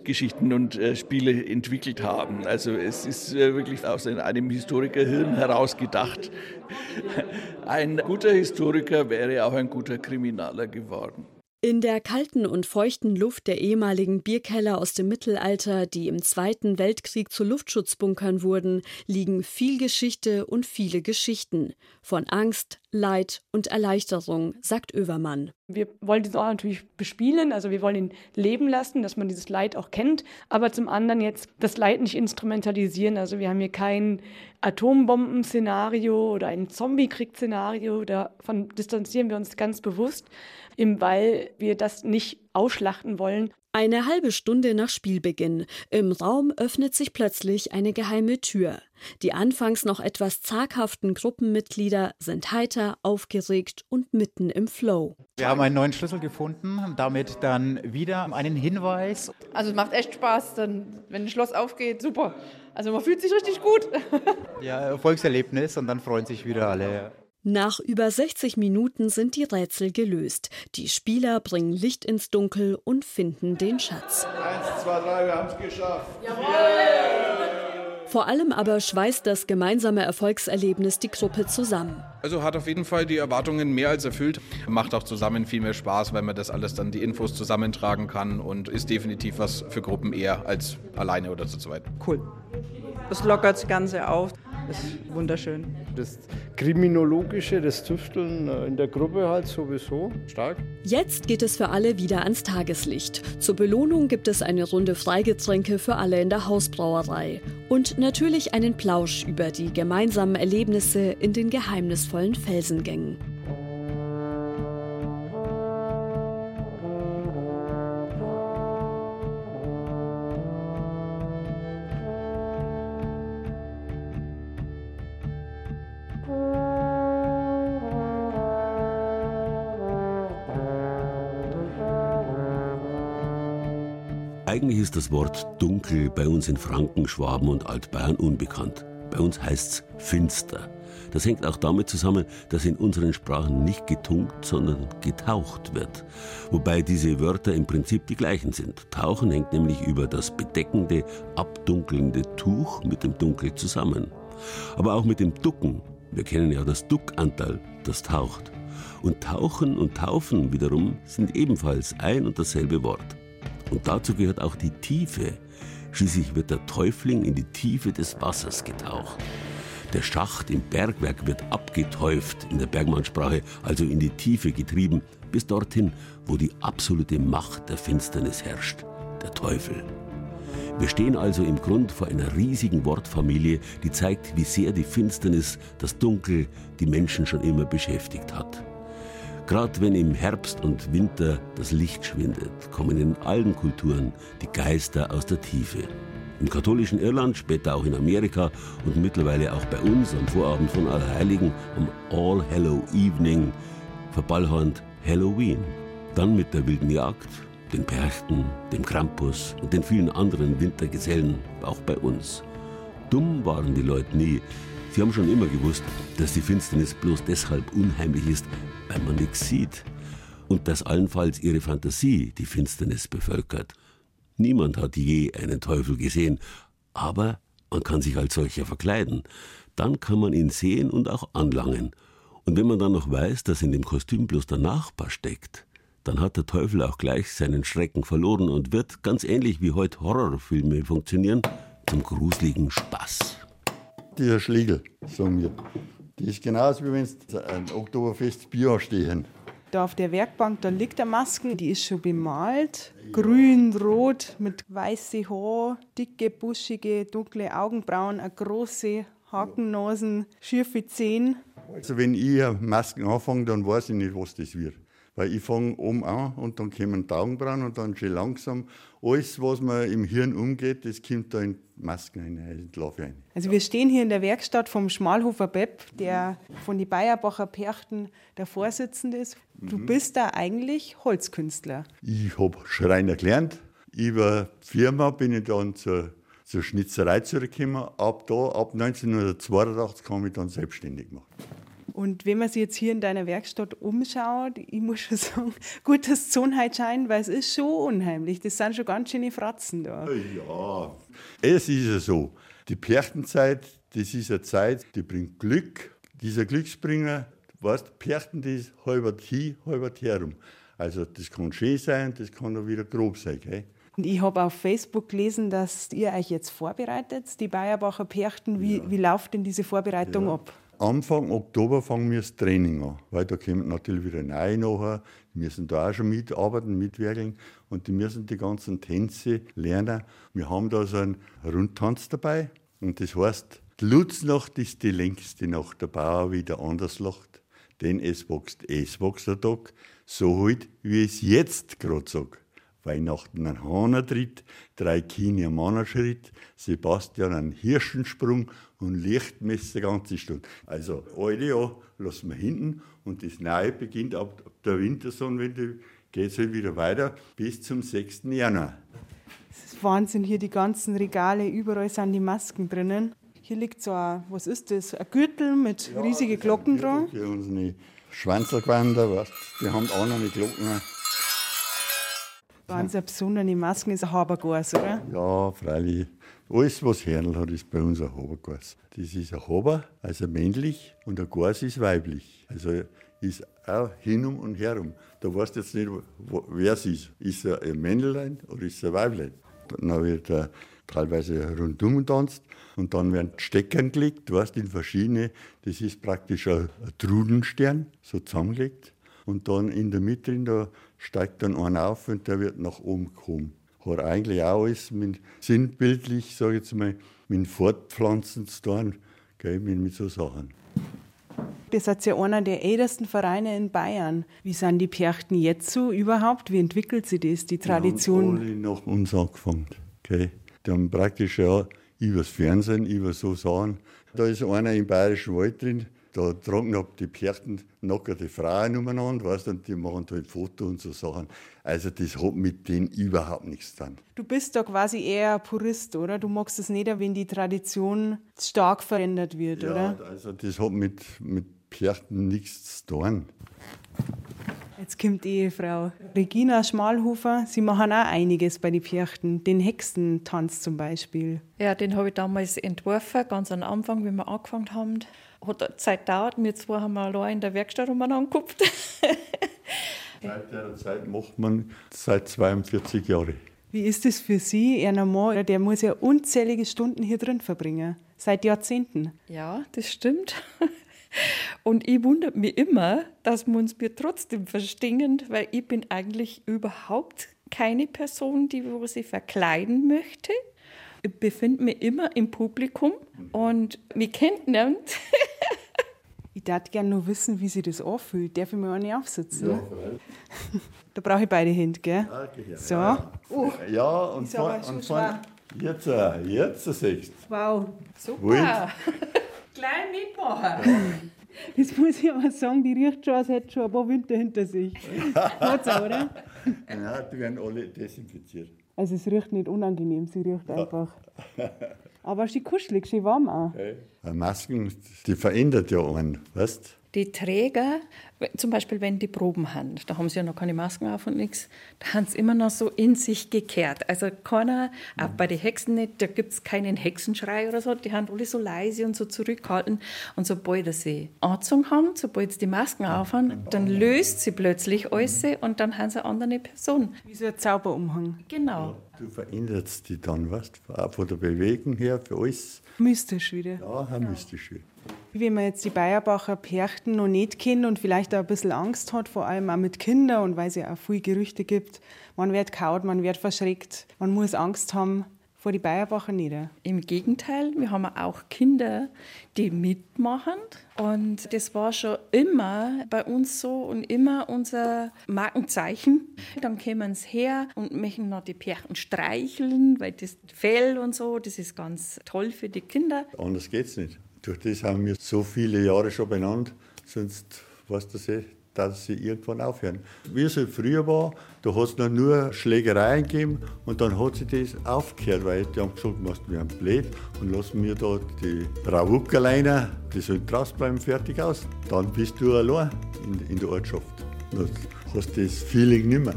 Geschichten und äh, Spiele entwickelt haben. Also es ist äh, wirklich aus einem Historikerhirn herausgedacht. Ein guter Historiker wäre auch ein guter Kriminaler geworden.
In der kalten und feuchten Luft der ehemaligen Bierkeller aus dem Mittelalter, die im Zweiten Weltkrieg zu Luftschutzbunkern wurden, liegen viel Geschichte und viele Geschichten. Von Angst, Leid und Erleichterung, sagt Övermann.
Wir wollen diesen Ort natürlich bespielen, also wir wollen ihn leben lassen, dass man dieses Leid auch kennt, aber zum anderen jetzt das Leid nicht instrumentalisieren. Also wir haben hier kein Atombomben-Szenario oder ein Zombie-Krieg-Szenario, davon distanzieren wir uns ganz bewusst, weil wir das nicht ausschlachten wollen.
Eine halbe Stunde nach Spielbeginn. Im Raum öffnet sich plötzlich eine geheime Tür. Die anfangs noch etwas zaghaften Gruppenmitglieder sind heiter, aufgeregt und mitten im Flow.
Wir haben einen neuen Schlüssel gefunden, damit dann wieder einen Hinweis.
Also es macht echt Spaß, dann, wenn ein Schloss aufgeht, super. Also man fühlt sich richtig gut.
Ja, Erfolgserlebnis und dann freuen sich wieder alle.
Nach über 60 Minuten sind die Rätsel gelöst. Die Spieler bringen Licht ins Dunkel und finden den Schatz.
Eins, zwei, drei, wir haben es geschafft.
Vor allem aber schweißt das gemeinsame Erfolgserlebnis die Gruppe zusammen.
Also hat auf jeden Fall die Erwartungen mehr als erfüllt. Macht auch zusammen viel mehr Spaß, weil man das alles dann die Infos zusammentragen kann und ist definitiv was für Gruppen eher als alleine oder zu zweit.
Cool. Das lockert das Ganze auf. Das ist wunderschön.
Das Kriminologische, das Tüfteln äh, in der Gruppe halt sowieso stark.
Jetzt geht es für alle wieder ans Tageslicht. Zur Belohnung gibt es eine Runde Freigetränke für alle in der Hausbrauerei. Und natürlich einen Plausch über die gemeinsamen Erlebnisse in den geheimnisvollen Felsengängen.
Eigentlich ist das Wort dunkel bei uns in Franken, Schwaben und Altbayern unbekannt. Bei uns heißt es finster. Das hängt auch damit zusammen, dass in unseren Sprachen nicht getunkt, sondern getaucht wird. Wobei diese Wörter im Prinzip die gleichen sind. Tauchen hängt nämlich über das bedeckende, abdunkelnde Tuch mit dem Dunkel zusammen. Aber auch mit dem Ducken. Wir kennen ja das Duckanteil, das taucht. Und Tauchen und Taufen wiederum sind ebenfalls ein und dasselbe Wort. Und dazu gehört auch die Tiefe. Schließlich wird der Täufling in die Tiefe des Wassers getaucht. Der Schacht im Bergwerk wird abgetäuft in der Bergmannsprache, also in die Tiefe getrieben, bis dorthin, wo die absolute Macht der Finsternis herrscht, der Teufel. Wir stehen also im Grund vor einer riesigen Wortfamilie, die zeigt, wie sehr die Finsternis, das Dunkel die Menschen schon immer beschäftigt hat. Gerade wenn im Herbst und Winter das Licht schwindet, kommen in allen Kulturen die Geister aus der Tiefe. Im katholischen Irland, später auch in Amerika und mittlerweile auch bei uns am Vorabend von Allerheiligen, am All Hallow Evening, verballhornt Halloween. Dann mit der wilden Jagd, den Perchten, dem Krampus und den vielen anderen Wintergesellen, auch bei uns. Dumm waren die Leute nie. Sie haben schon immer gewusst, dass die Finsternis bloß deshalb unheimlich ist, weil man nichts sieht. Und dass allenfalls ihre Fantasie die Finsternis bevölkert. Niemand hat je einen Teufel gesehen, aber man kann sich als solcher verkleiden. Dann kann man ihn sehen und auch anlangen. Und wenn man dann noch weiß, dass in dem Kostüm bloß der Nachbar steckt, dann hat der Teufel auch gleich seinen Schrecken verloren und wird, ganz ähnlich wie heute Horrorfilme funktionieren, zum gruseligen Spaß.
Dieser Schlegel, sagen wir, die ist genauso wie wenn du ein Oktoberfest Bier stehen.
Da auf der Werkbank, da liegt eine Maske, die ist schon bemalt. Grün, rot, mit weiße Haar, dicke, buschige, dunkle Augenbrauen, eine große Hakennasen, schiefe Zähne.
Also wenn ich Masken anfange, dann weiß ich nicht, was das wird. Weil ich fange oben an und dann kommen die Augenbrauen und dann schon langsam alles, was mir im Hirn umgeht, das kommt da in Masken rein, in die rein.
Also wir stehen hier in der Werkstatt vom Schmalhofer Bepp, der von den Bayerbacher Perchten der Vorsitzende ist. Du
Mhm.
bist da eigentlich Holzkünstler.
Ich habe Schreiner gelernt. Über Firma bin ich dann zur, zur Schnitzerei zurückgekommen. Ab da, ab 1982 habe ich dann selbstständig gemacht.
Und wenn man sich jetzt hier in deiner Werkstatt umschaut, ich muss schon sagen, gut, dass die Sonne heute scheint, weil es ist schon unheimlich. Das sind schon ganz schöne Fratzen da.
Ja, es ist ja so. Die Perchtenzeit, das ist eine Zeit, die bringt Glück. Dieser Glücksbringer, weißt, Perchten, das ist halbert hin, halbert herum. Also das kann schön sein, das kann auch wieder grob sein. Gell?
Und ich habe auf Facebook gelesen, dass ihr euch jetzt vorbereitet, die Bayerbacher Perchten. Wie, wie läuft denn diese Vorbereitung ab?
Anfang Oktober fangen wir das Training an, weil da kommen natürlich wieder neue nachher. Die müssen da auch schon mitarbeiten, mitwirkeln und die müssen die ganzen Tänze lernen. Wir haben da so einen Rundtanz dabei und das heißt, die Lutznacht ist die längste Nacht, der Bauer wieder anders lacht, denn es wächst, es wächst der Tag, so halt, wie es jetzt gerade sag. Weihnachten ein Hahner tritt, drei Kinder Mann Schritt, Sebastian einen Hirschensprung und Lichtmesser ganze Stunde. Also, alte Jahr lassen wir hinten und das Neue beginnt ab, der Wintersonnenwende, geht es halt wieder weiter bis zum 6. Januar.
Das ist Wahnsinn, hier die ganzen Regale, überall sind die Masken drinnen. Hier liegt so ein, was ist das, ein Gürtel mit riesigen Glocken dran.
Für unsere Schwanzelgewänder, weißt die haben auch noch eine Glocken.
Ganz eine besondere Masken ist ein Habergas, oder?
Ja, freilich. Alles, was Hernl hat, ist bei uns ein Habergas. Das ist ein Haber, also männlich, und ein Gas ist weiblich. Also ist auch hinum und herum. Da weißt du jetzt nicht, wer es ist. Ist er ein Männlein oder ist er ein Weiblein? Dann wird er teilweise rundum getanzt und dann werden Steckern gelegt, du weißt, in verschiedene. Das ist praktisch ein, ein Trudenstern, so zusammengelegt. Und dann in der Mitte, drin, da steigt dann einer auf und der wird nach oben kommen. Hat eigentlich auch alles mit, sinnbildlich, sage ich jetzt mal, mit Fortpflanzen zu tun, gell, mit, mit so Sachen.
Ihr seid ja einer der ältesten Vereine in Bayern. Wie sind die Perchten jetzt so überhaupt? Wie entwickelt sich das, die
Die haben
Tradition?
alle nach uns angefangen. Gell. Die haben praktisch ja übers Fernsehen, über so Sachen. Da ist einer im Bayerischen Wald drin, da tragen ab die Perchten nackerte Frauen umeinander, weißt, du, und die machen da ein Foto und so Sachen. Also das hat mit denen überhaupt nichts zu tun.
Du bist da quasi eher ein Purist, oder? Du magst es nicht, wenn die Tradition stark verändert wird,
Ja,
oder?
also das hat mit, mit Perchten nichts zu tun.
Jetzt kommt die Ehefrau Regina Schmalhofer. Sie machen auch einiges bei den Perchten. Den Hexentanz zum Beispiel.
Ja, den habe ich damals entworfen, ganz am Anfang, wie wir angefangen haben. Hat eine Zeit gedauert. Wir zwei haben allein in der Werkstatt umeinander geguckt.
Seit der Zeit macht man seit 42 Jahren.
Wie ist es für Sie, einer Mann, der muss ja unzählige Stunden hier drin verbringen? Seit Jahrzehnten.
Ja, das stimmt. Und ich wundere mich immer, dass wir uns wir trotzdem verstehen, weil ich bin eigentlich überhaupt keine Person, die wo sie verkleiden möchte. Ich befinde mich immer im Publikum und mich kennt niemand.
Ich darf gerne noch wissen, wie sich das anfühlt. Darf ich mir auch nicht aufsitzen?
Ja,
Da brauche ich beide Hände, gell?
ja.
So. Oh,
Ja, und
Ist aber
von,
schon
und
schwer.
jetzt, äh, jetzt siehst
Wow.
Super.
Gleich mitmachen.
Das muss ich aber sagen, die riecht schon, als hätte schon ein paar Winter hinter sich. Hat's auch, oder?
du. Ja, die werden alle desinfiziert.
Also es riecht nicht unangenehm, sie riecht einfach. Aber schön kuschelig, schön warm auch.
Äh, Masken, die verändert ja einen, weißt
Die Träger, zum Beispiel wenn die Proben haben, da haben sie ja noch keine Masken auf und nichts, da haben sie immer noch so in sich gekehrt. Also keiner, auch bei den Hexen nicht, da gibt es keinen Hexenschrei oder so, die haben alle so leise und so zurückhaltend. Und sobald sie angezogen haben, sobald sie die Masken aufhaben, dann löst sie plötzlich alles und dann haben sie eine andere Person.
Wie so ein Zauberumhang.
Genau.
Du veränderst die dann, weißt du, von der Bewegung her, für alles.
Mystisch wieder.
Ja, auch mystisch wieder.
Wie man jetzt die Bayerbacher Perchten noch nicht kennt und vielleicht auch ein bisschen Angst hat, vor allem auch mit Kindern und weil es ja auch viele Gerüchte gibt, man wird kaut, man wird verschreckt, man muss Angst haben vor die Bayerbacher nieder.
Im Gegenteil, wir haben auch Kinder, die mitmachen. Und das war schon immer bei uns so und immer unser Markenzeichen. Dann kommen sie her und möchten noch die Perchen streicheln, weil das Fell und so, das ist ganz toll für die Kinder.
Anders geht's nicht. Durch das haben wir so viele Jahre schon benannt, sonst weißt du eh, dass sie irgendwann aufhören. Wie es halt früher war, da hat es noch nur Schlägereien gegeben und dann hat sich das aufgehört, weil die haben gesagt, machst wir haben blöd und lassen wir da die Rawuckerleiner, die sollen draußen bleiben, fertig aus. Dann bist du allein in, in der Ortschaft. Dann hast das Feeling nicht mehr.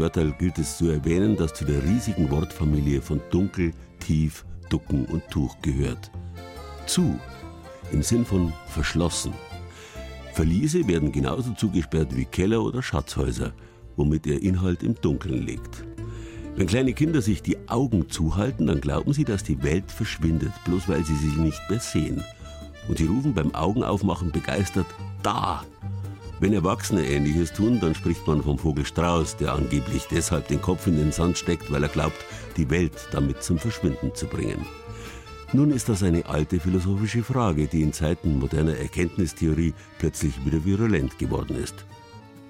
Wörterl gilt es zu erwähnen, das zu der riesigen Wortfamilie von Dunkel, Tief, Ducken und Tuch gehört. Zu im Sinn von verschlossen. Verliese werden genauso zugesperrt wie Keller oder Schatzhäuser, womit ihr Inhalt im Dunkeln liegt. Wenn kleine Kinder sich die Augen zuhalten, dann glauben sie, dass die Welt verschwindet, bloß weil sie sie nicht mehr sehen. Und sie rufen beim Augenaufmachen begeistert Da! Wenn Erwachsene Ähnliches tun, dann spricht man vom Vogel Strauß, der angeblich deshalb den Kopf in den Sand steckt, weil er glaubt, die Welt damit zum Verschwinden zu bringen. Nun ist das eine alte philosophische Frage, die in Zeiten moderner Erkenntnistheorie plötzlich wieder virulent geworden ist.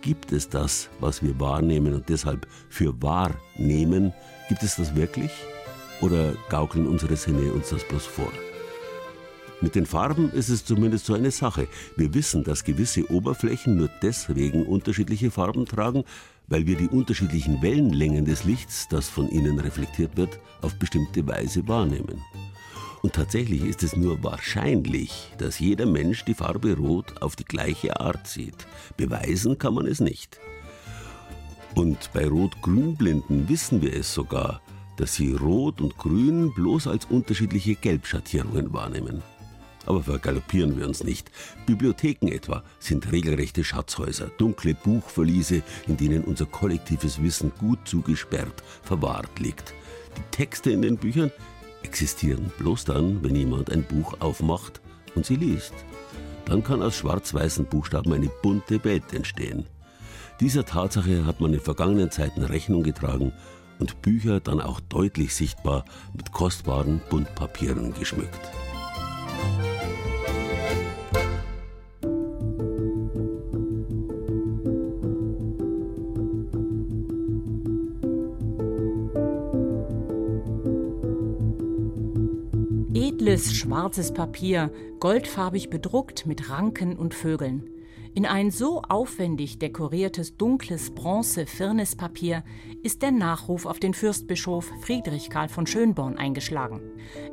Gibt es das, was wir wahrnehmen und deshalb für wahr nehmen? Gibt es das wirklich? Oder gaukeln unsere Sinne uns das bloß vor? Mit den Farben ist es zumindest so eine Sache. Wir wissen, dass gewisse Oberflächen nur deswegen unterschiedliche Farben tragen, weil wir die unterschiedlichen Wellenlängen des Lichts, das von ihnen reflektiert wird, auf bestimmte Weise wahrnehmen. Und tatsächlich ist es nur wahrscheinlich, dass jeder Mensch die Farbe Rot auf die gleiche Art sieht. Beweisen kann man es nicht. Und bei Rot-Grün-Blinden wissen wir es sogar, dass sie Rot und Grün bloß als unterschiedliche Gelbschattierungen wahrnehmen. Aber vergaloppieren wir uns nicht. Bibliotheken etwa sind regelrechte Schatzhäuser, dunkle Buchverliese, in denen unser kollektives Wissen gut zugesperrt verwahrt liegt. Die Texte in den Büchern existieren bloß dann, wenn jemand ein Buch aufmacht und sie liest. Dann kann aus schwarz-weißen Buchstaben eine bunte Welt entstehen. Dieser Tatsache hat man in vergangenen Zeiten Rechnung getragen und Bücher dann auch deutlich sichtbar mit kostbaren Buntpapieren geschmückt.
Edles schwarzes Papier, goldfarbig bedruckt mit Ranken und Vögeln. In ein so aufwendig dekoriertes dunkles Bronze-Firnispapier ist der Nachruf auf den Fürstbischof Friedrich Karl von Schönborn eingeschlagen.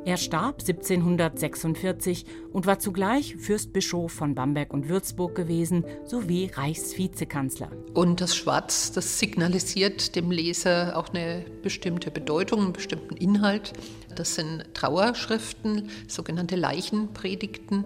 Er starb 1746 und war zugleich Fürstbischof von Bamberg und Würzburg gewesen sowie Reichsvizekanzler.
Und das Schwarz, das signalisiert dem Leser auch eine bestimmte Bedeutung, einen bestimmten Inhalt. Das sind Trauerschriften, sogenannte Leichenpredigten,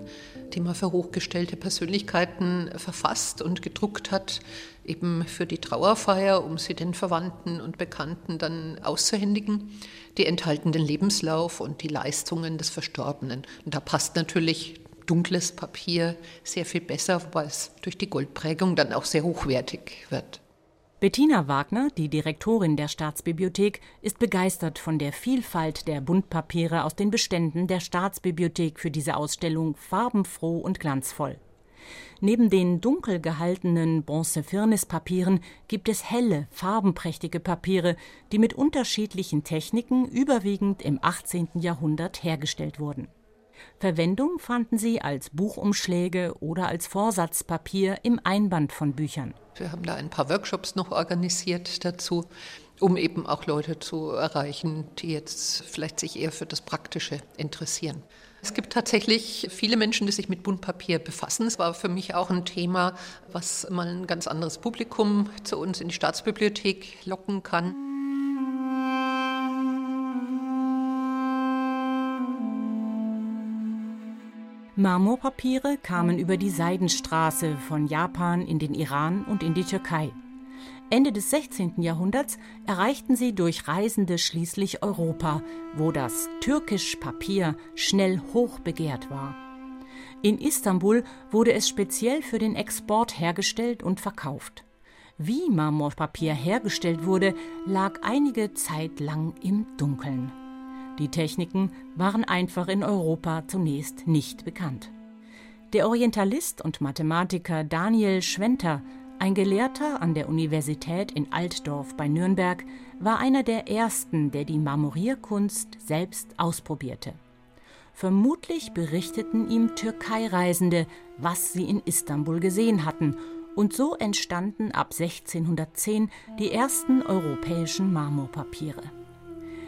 die man für hochgestellte Persönlichkeiten verfasst und gedruckt hat, eben für die Trauerfeier, um sie den Verwandten und Bekannten dann auszuhändigen. Die enthalten den Lebenslauf und die Leistungen des Verstorbenen. Und da passt natürlich dunkles Papier sehr viel besser, weil es durch die Goldprägung dann auch sehr hochwertig wird.
Bettina Wagner, die Direktorin der Staatsbibliothek, ist begeistert von der Vielfalt der Buntpapiere aus den Beständen der Staatsbibliothek für diese Ausstellung farbenfroh und glanzvoll. Neben den dunkel gehaltenen Bronze-Firnis-Papieren gibt es helle, farbenprächtige Papiere, die mit unterschiedlichen Techniken überwiegend im 18. Jahrhundert hergestellt wurden. Verwendung fanden sie als Buchumschläge oder als Vorsatzpapier im Einband von Büchern.
Wir haben da ein paar Workshops noch organisiert dazu, um eben auch Leute zu erreichen, die jetzt vielleicht sich eher für das Praktische interessieren. Es gibt tatsächlich viele Menschen, die sich mit Buntpapier befassen. Es war für mich auch ein Thema, was mal ein ganz anderes Publikum zu uns in die Staatsbibliothek locken kann.
Marmorpapiere kamen über die Seidenstraße von Japan in den Iran und in die Türkei. Ende des 16. Jahrhunderts erreichten sie durch Reisende schließlich Europa, wo das türkisch Papier schnell hoch begehrt war. In Istanbul wurde es speziell für den Export hergestellt und verkauft. Wie Marmorpapier hergestellt wurde, lag einige Zeit lang im Dunkeln. Die Techniken waren einfach in Europa zunächst nicht bekannt. Der Orientalist und Mathematiker Daniel Schwenter ein Gelehrter an der Universität in Altdorf bei Nürnberg war einer der ersten, der die Marmorierkunst selbst ausprobierte. Vermutlich berichteten ihm Türkei-Reisende, was sie in Istanbul gesehen hatten, und so entstanden ab 1610 die ersten europäischen Marmorpapiere.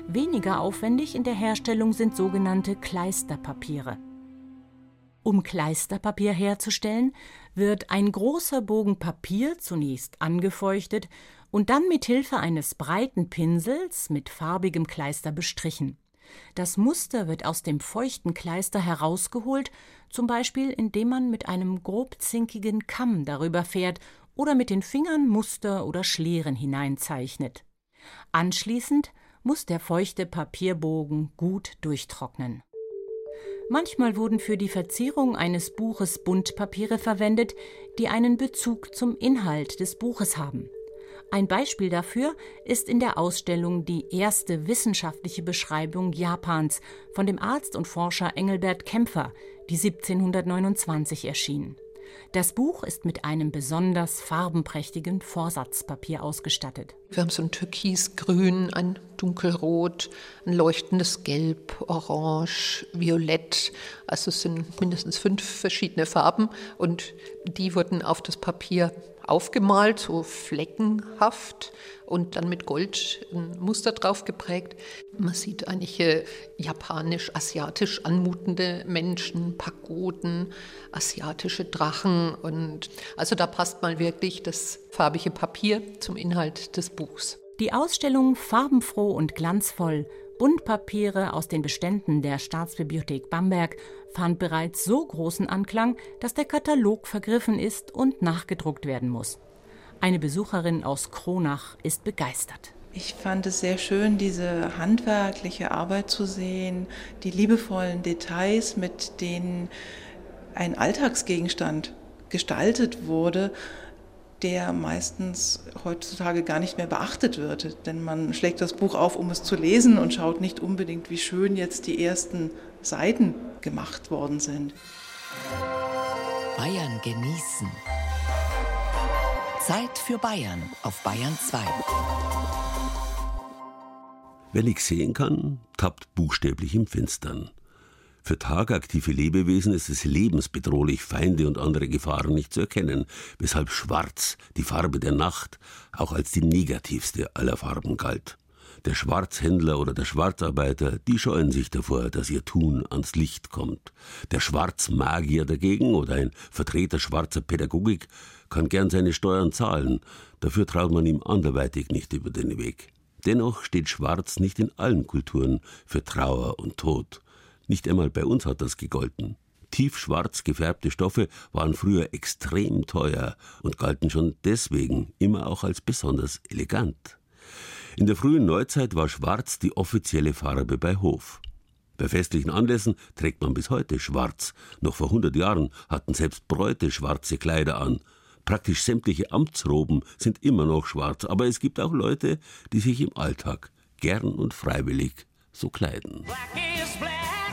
Weniger aufwendig in der Herstellung sind sogenannte Kleisterpapiere. Um Kleisterpapier herzustellen, wird ein großer Bogen Papier zunächst angefeuchtet und dann mit Hilfe eines breiten Pinsels mit farbigem Kleister bestrichen. Das Muster wird aus dem feuchten Kleister herausgeholt, zum Beispiel indem man mit einem grobzinkigen Kamm darüber fährt oder mit den Fingern Muster oder Schlieren hineinzeichnet. Anschließend muss der feuchte Papierbogen gut durchtrocknen. Manchmal wurden für die Verzierung eines Buches Buntpapiere verwendet, die einen Bezug zum Inhalt des Buches haben. Ein Beispiel dafür ist in der Ausstellung die erste wissenschaftliche Beschreibung Japans von dem Arzt und Forscher Engelbert Kämpfer, die 1729 erschien. Das Buch ist mit einem besonders farbenprächtigen Vorsatzpapier ausgestattet.
Wir haben so ein Türkisgrün, ein Dunkelrot, ein leuchtendes Gelb, Orange, Violett. Also es sind mindestens fünf verschiedene Farben und die wurden auf das Papier aufgemalt, so fleckenhaft und dann mit Gold ein Muster drauf geprägt. Man sieht äh, japanisch-asiatisch anmutende Menschen, Pagoden, asiatische Drachen und also da passt mal wirklich das farbige Papier zum Inhalt des Buchs.
Die Ausstellung Farbenfroh und glanzvoll Buntpapiere aus den Beständen der Staatsbibliothek Bamberg fand bereits so großen Anklang, dass der Katalog vergriffen ist und nachgedruckt werden muss. Eine Besucherin aus Kronach ist begeistert.
Ich fand es sehr schön, diese handwerkliche Arbeit zu sehen, die liebevollen Details, mit denen ein Alltagsgegenstand gestaltet wurde, der meistens heutzutage gar nicht mehr beachtet wird. Denn man schlägt das Buch auf, um es zu lesen und schaut nicht unbedingt, wie schön jetzt die ersten Seiten gemacht worden sind.
Bayern genießen. Zeit für Bayern auf Bayern 2.
Wer nichts sehen kann, tappt buchstäblich im Finstern. Für tagaktive Lebewesen ist es lebensbedrohlich, Feinde und andere Gefahren nicht zu erkennen, weshalb Schwarz, die Farbe der Nacht, auch als die negativste aller Farben galt. Der Schwarzhändler oder der Schwarzarbeiter, die scheuen sich davor, dass ihr Tun ans Licht kommt. Der Schwarzmagier dagegen oder ein Vertreter schwarzer Pädagogik kann gern seine Steuern zahlen, dafür traut man ihm anderweitig nicht über den Weg. Dennoch steht Schwarz nicht in allen Kulturen für Trauer und Tod. Nicht einmal bei uns hat das gegolten. Tiefschwarz gefärbte Stoffe waren früher extrem teuer und galten schon deswegen immer auch als besonders elegant. In der frühen Neuzeit war Schwarz die offizielle Farbe bei Hof. Bei festlichen Anlässen trägt man bis heute Schwarz. Noch vor 100 Jahren hatten selbst Bräute schwarze Kleider an. Praktisch sämtliche Amtsroben sind immer noch schwarz, aber es gibt auch Leute, die sich im Alltag gern und freiwillig so kleiden.
Black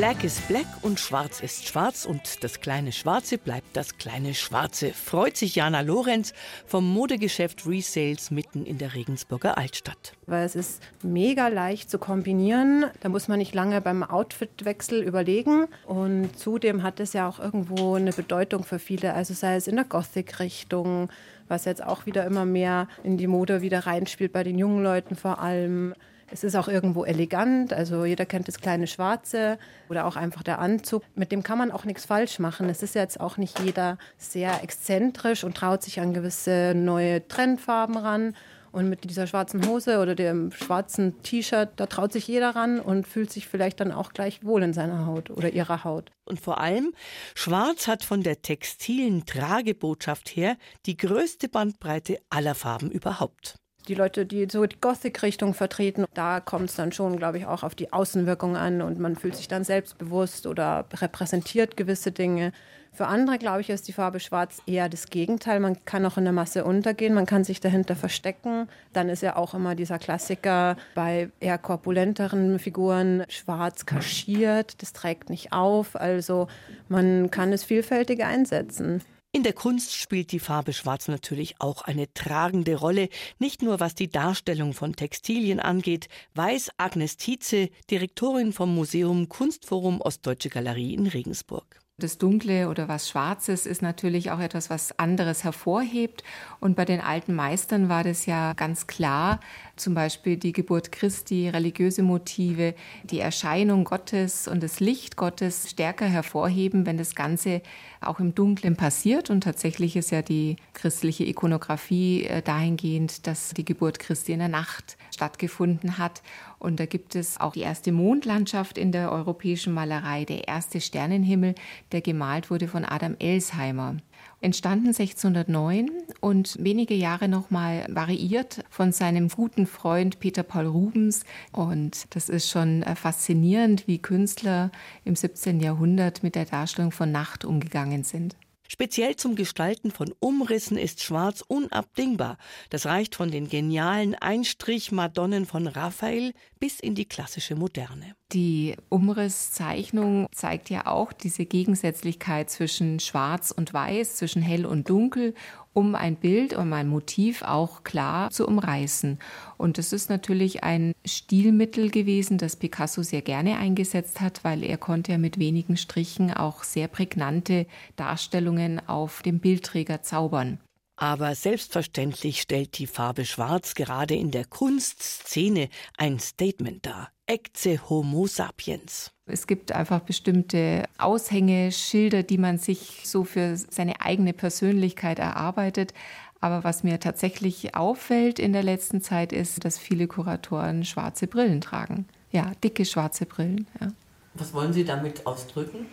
ist black und schwarz ist schwarz und das kleine Schwarze bleibt das kleine Schwarze. Freut sich Jana Lorenz vom Modegeschäft Resales mitten in der Regensburger Altstadt.
Weil es ist mega leicht zu kombinieren. Da muss man nicht lange beim Outfitwechsel überlegen. Und zudem hat es ja auch irgendwo eine Bedeutung für viele. Also sei es in der Gothic-Richtung, was jetzt auch wieder immer mehr in die Mode wieder reinspielt, bei den jungen Leuten vor allem. Es ist auch irgendwo elegant, also jeder kennt das kleine Schwarze oder auch einfach der Anzug. Mit dem kann man auch nichts falsch machen. Es ist jetzt auch nicht jeder sehr exzentrisch und traut sich an gewisse neue Trendfarben ran. Und mit dieser schwarzen Hose oder dem schwarzen T-Shirt, da traut sich jeder ran und fühlt sich vielleicht dann auch gleich wohl in seiner Haut oder ihrer Haut.
Und vor allem, Schwarz hat von der textilen Tragebotschaft her die größte Bandbreite aller Farben überhaupt
die Leute, die so die Gothic-Richtung vertreten, da kommt es dann schon, glaube ich, auch auf die Außenwirkung an und man fühlt sich dann selbstbewusst oder repräsentiert gewisse Dinge. Für andere, glaube ich, ist die Farbe Schwarz eher das Gegenteil. Man kann auch in der Masse untergehen, man kann sich dahinter verstecken. Dann ist ja auch immer dieser Klassiker bei eher korpulenteren Figuren schwarz kaschiert, das trägt nicht auf. Also man kann es vielfältig einsetzen.
In der Kunst spielt die Farbe Schwarz natürlich auch eine tragende Rolle, nicht nur was die Darstellung von Textilien angeht, weiß Agnes Tietze, Direktorin vom Museum Kunstforum Ostdeutsche Galerie in Regensburg.
Das Dunkle oder was Schwarzes ist natürlich auch etwas, was anderes hervorhebt. Und bei den alten Meistern war das ja ganz klar, zum Beispiel die Geburt Christi, religiöse Motive, die Erscheinung Gottes und das Licht Gottes stärker hervorheben, wenn das Ganze auch im Dunklen passiert. Und tatsächlich ist ja die christliche Ikonografie äh, dahingehend, dass die Geburt Christi in der Nacht stattgefunden hat. Und da gibt es auch die erste Mondlandschaft in der europäischen Malerei, der erste Sternenhimmel, der gemalt wurde von Adam Elsheimer. Entstanden 1609 und wenige Jahre nochmal variiert von seinem guten Freund Peter Paul Rubens. Und das ist schon äh, faszinierend, wie Künstler im 17. Jahrhundert mit der Darstellung von Nacht umgegangen sind.
Speziell zum Gestalten von Umrissen ist Schwarz unabdingbar. Das reicht von den genialen Einstrich-Madonnen von Raphael bis in die klassische Moderne.
Die Umrisszeichnung zeigt ja auch diese Gegensätzlichkeit zwischen Schwarz und Weiß, zwischen Hell und Dunkel um ein Bild, um ein Motiv auch klar zu umreißen. Und das ist natürlich ein Stilmittel gewesen, das Picasso sehr gerne eingesetzt hat, weil er konnte ja mit wenigen Strichen auch sehr prägnante Darstellungen auf dem Bildträger zaubern.
Aber selbstverständlich stellt die Farbe Schwarz gerade in der Kunstszene ein Statement dar. Ecce Homo sapiens.
Es gibt einfach bestimmte Aushängeschilder, die man sich so für seine eigene Persönlichkeit erarbeitet. Aber was mir tatsächlich auffällt in der letzten Zeit ist, dass viele Kuratoren schwarze Brillen tragen. Ja, dicke schwarze Brillen. Ja.
Was wollen Sie damit ausdrücken?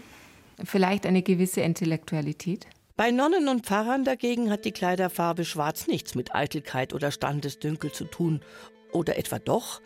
Vielleicht eine gewisse Intellektualität.
Bei Nonnen und Pfarrern dagegen hat die Kleiderfarbe Schwarz nichts mit Eitelkeit oder Standesdünkel zu tun oder etwa doch?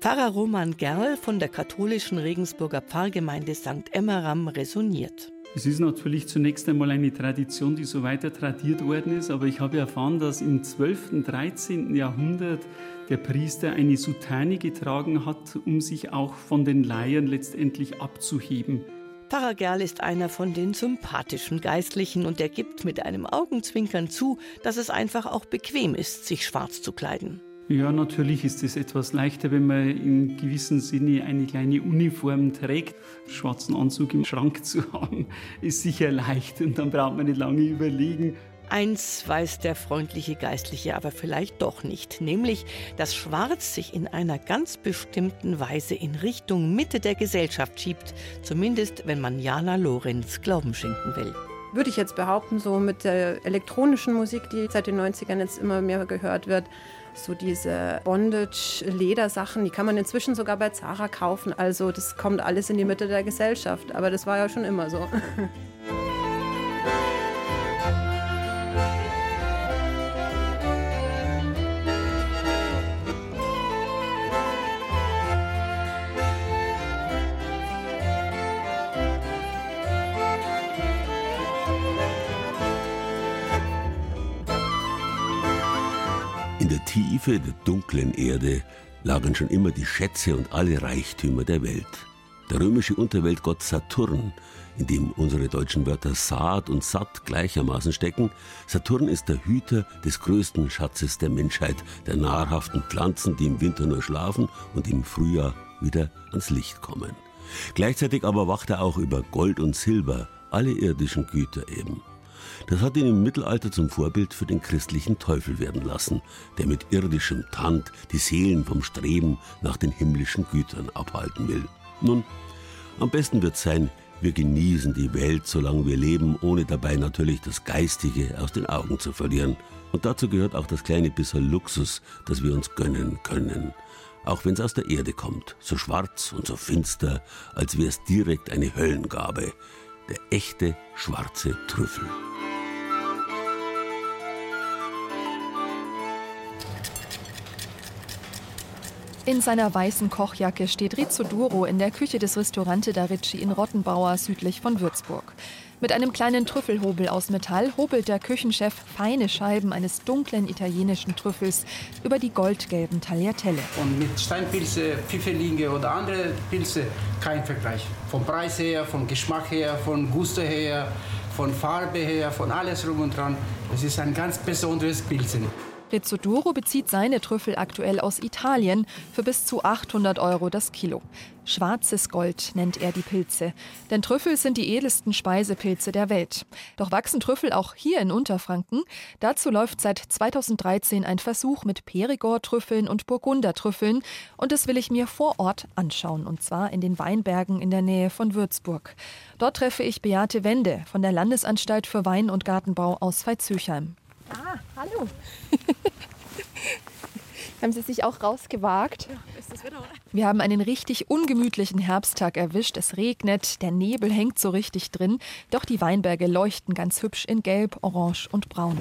Pfarrer Roman Gerl von der katholischen Regensburger Pfarrgemeinde St. Emmeram resoniert.
Es ist natürlich zunächst einmal eine Tradition, die so weiter tradiert worden ist, aber ich habe erfahren, dass im 12. und 13. Jahrhundert der Priester eine Soutane getragen hat, um sich auch von den Laien letztendlich abzuheben.
Pfarrer Gerl ist einer von den sympathischen Geistlichen und er gibt mit einem Augenzwinkern zu, dass es einfach auch bequem ist, sich schwarz zu kleiden.
Ja, natürlich ist es etwas leichter, wenn man in gewissem Sinne eine kleine Uniform trägt. Schwarzen Anzug im Schrank zu haben, ist sicher leicht und dann braucht man nicht lange überlegen.
Eins weiß der freundliche Geistliche aber vielleicht doch nicht, nämlich, dass Schwarz sich in einer ganz bestimmten Weise in Richtung Mitte der Gesellschaft schiebt, zumindest wenn man Jana Lorenz Glauben schenken will
würde ich jetzt behaupten, so mit der elektronischen Musik, die seit den 90ern jetzt immer mehr gehört wird, so diese Bondage-Ledersachen, die kann man inzwischen sogar bei Zara kaufen. Also das kommt alles in die Mitte der Gesellschaft. Aber das war ja schon immer so.
Tiefe der dunklen Erde lagen schon immer die Schätze und alle Reichtümer der Welt. Der römische Unterweltgott Saturn, in dem unsere deutschen Wörter Saat und Satt gleichermaßen stecken, Saturn ist der Hüter des größten Schatzes der Menschheit, der nahrhaften Pflanzen, die im Winter nur schlafen und im Frühjahr wieder ans Licht kommen. Gleichzeitig aber wacht er auch über Gold und Silber, alle irdischen Güter eben. Das hat ihn im Mittelalter zum Vorbild für den christlichen Teufel werden lassen, der mit irdischem Tand die Seelen vom Streben nach den himmlischen Gütern abhalten will. Nun, am besten wird sein, wir genießen die Welt, solange wir leben, ohne dabei natürlich das Geistige aus den Augen zu verlieren. Und dazu gehört auch das kleine bisschen Luxus, das wir uns gönnen können. Auch wenn es aus der Erde kommt, so schwarz und so finster, als wäre es direkt eine Höllengabe. Der echte schwarze Trüffel.
In seiner weißen Kochjacke steht Rizzo Duro in der Küche des Restaurante da Ricci in Rottenbauer südlich von Würzburg. Mit einem kleinen Trüffelhobel aus Metall hobelt der Küchenchef feine Scheiben eines dunklen italienischen Trüffels über die goldgelben Tagliatelle.
Und mit Steinpilze, Pfifferlinge oder andere Pilze kein Vergleich. Vom Preis her, vom Geschmack her, von Gusto her, von Farbe her, von alles rum und dran. Es ist ein ganz besonderes Pilzen.
Rizzoduro bezieht seine Trüffel aktuell aus Italien für bis zu 800 Euro das Kilo. Schwarzes Gold nennt er die Pilze. Denn Trüffel sind die edelsten Speisepilze der Welt. Doch wachsen Trüffel auch hier in Unterfranken? Dazu läuft seit 2013 ein Versuch mit Perigord-Trüffeln und Burgunder-Trüffeln. Und das will ich mir vor Ort anschauen. Und zwar in den Weinbergen in der Nähe von Würzburg. Dort treffe ich Beate Wende von der Landesanstalt für Wein- und Gartenbau aus Veitshöchheim.
Ah, hallo. Haben Sie sich auch rausgewagt? Ja, ist das
Wetter, oder? Wir haben einen richtig ungemütlichen Herbsttag erwischt. Es regnet, der Nebel hängt so richtig drin. Doch die Weinberge leuchten ganz hübsch in Gelb, Orange und Braun.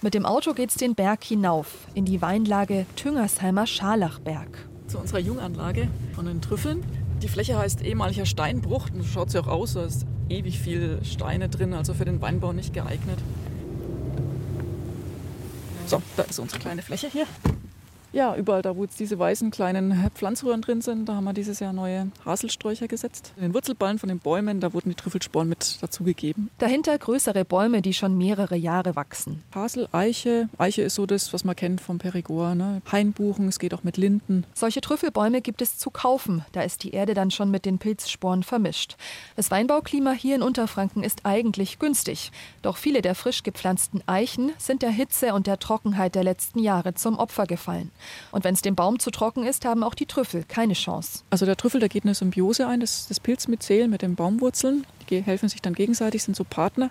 Mit dem Auto geht's den Berg hinauf, in die Weinlage Tüngersheimer Scharlachberg.
Zu unserer Junganlage von den Trüffeln. Die Fläche heißt ehemaliger Steinbruch. So schaut sie auch aus. Da ist ewig viel Steine drin, also für den Weinbau nicht geeignet. So, da ist unsere kleine Fläche hier. Ja, überall da, wo jetzt diese weißen kleinen Pflanzröhren drin sind, da haben wir dieses Jahr neue Haselsträucher gesetzt. In den Wurzelballen von den Bäumen, da wurden die Trüffelsporen mit dazugegeben.
Dahinter größere Bäume, die schon mehrere Jahre wachsen.
Hasel, Eiche. Eiche ist so das, was man kennt vom Perigord. Ne? Hainbuchen, es geht auch mit Linden.
Solche Trüffelbäume gibt es zu kaufen. Da ist die Erde dann schon mit den Pilzsporen vermischt. Das Weinbauklima hier in Unterfranken ist eigentlich günstig. Doch viele der frisch gepflanzten Eichen sind der Hitze und der Trockenheit der letzten Jahre zum Opfer gefallen. Und wenn es dem Baum zu trocken ist, haben auch die Trüffel keine Chance.
Also der Trüffel, da geht eine Symbiose ein, das, das Pilzmyzel mit den Baumwurzeln. Helfen sich dann gegenseitig, sind so Partner.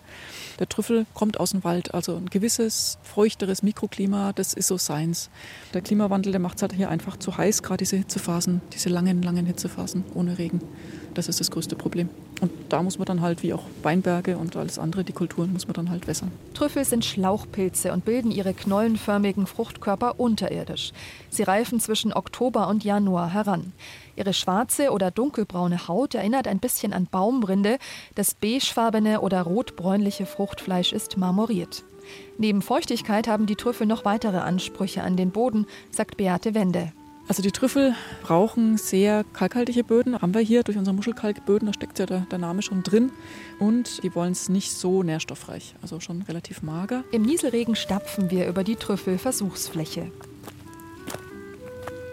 Der Trüffel kommt aus dem Wald, also ein gewisses feuchteres Mikroklima, das ist so seins. Der Klimawandel, der macht es halt hier einfach zu heiß, gerade diese Hitzephasen, diese langen, langen Hitzephasen ohne Regen. Das ist das größte Problem. Und da muss man dann halt, wie auch Weinberge und alles andere, die Kulturen, muss man dann halt wässern.
Trüffel sind Schlauchpilze und bilden ihre knollenförmigen Fruchtkörper unterirdisch. Sie reifen zwischen Oktober und Januar heran. Ihre schwarze oder dunkelbraune Haut erinnert ein bisschen an Baumrinde. Das beigefarbene oder rotbräunliche Fruchtfleisch ist marmoriert. Neben Feuchtigkeit haben die Trüffel noch weitere Ansprüche an den Boden, sagt Beate Wende.
Also die Trüffel brauchen sehr kalkhaltige Böden. Haben wir hier durch unsere Muschelkalkböden, da steckt ja der, der Name schon drin. Und die wollen es nicht so nährstoffreich, also schon relativ mager.
Im Nieselregen stapfen wir über die Trüffelversuchsfläche.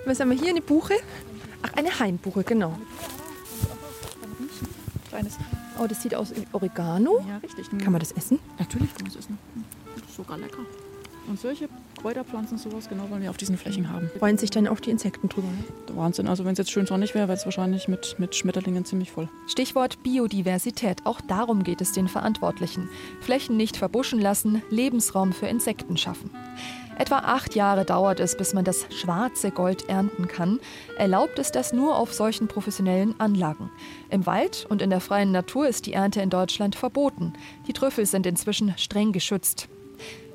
Was haben wir hier? Eine Buche? Ach, eine Hainbuche, genau.
Kleines.
Oh, das sieht aus wie Oregano.
Ja, richtig.
Kann man das essen?
Natürlich kann man es essen. Das ist sogar lecker. Und solche Kräuterpflanzen, sowas genau wollen wir auf diesen Flächen haben.
Freuen sich dann auch die Insekten drüber?
Ne? Wahnsinn. Also wenn es jetzt schön sonnig wäre, wäre es wahrscheinlich mit, mit Schmetterlingen ziemlich voll.
Stichwort Biodiversität. Auch darum geht es den Verantwortlichen. Flächen nicht verbuschen lassen, Lebensraum für Insekten schaffen. Etwa acht Jahre dauert es, bis man das schwarze Gold ernten kann. Erlaubt ist das nur auf solchen professionellen Anlagen. Im Wald und in der freien Natur ist die Ernte in Deutschland verboten. Die Trüffel sind inzwischen streng geschützt.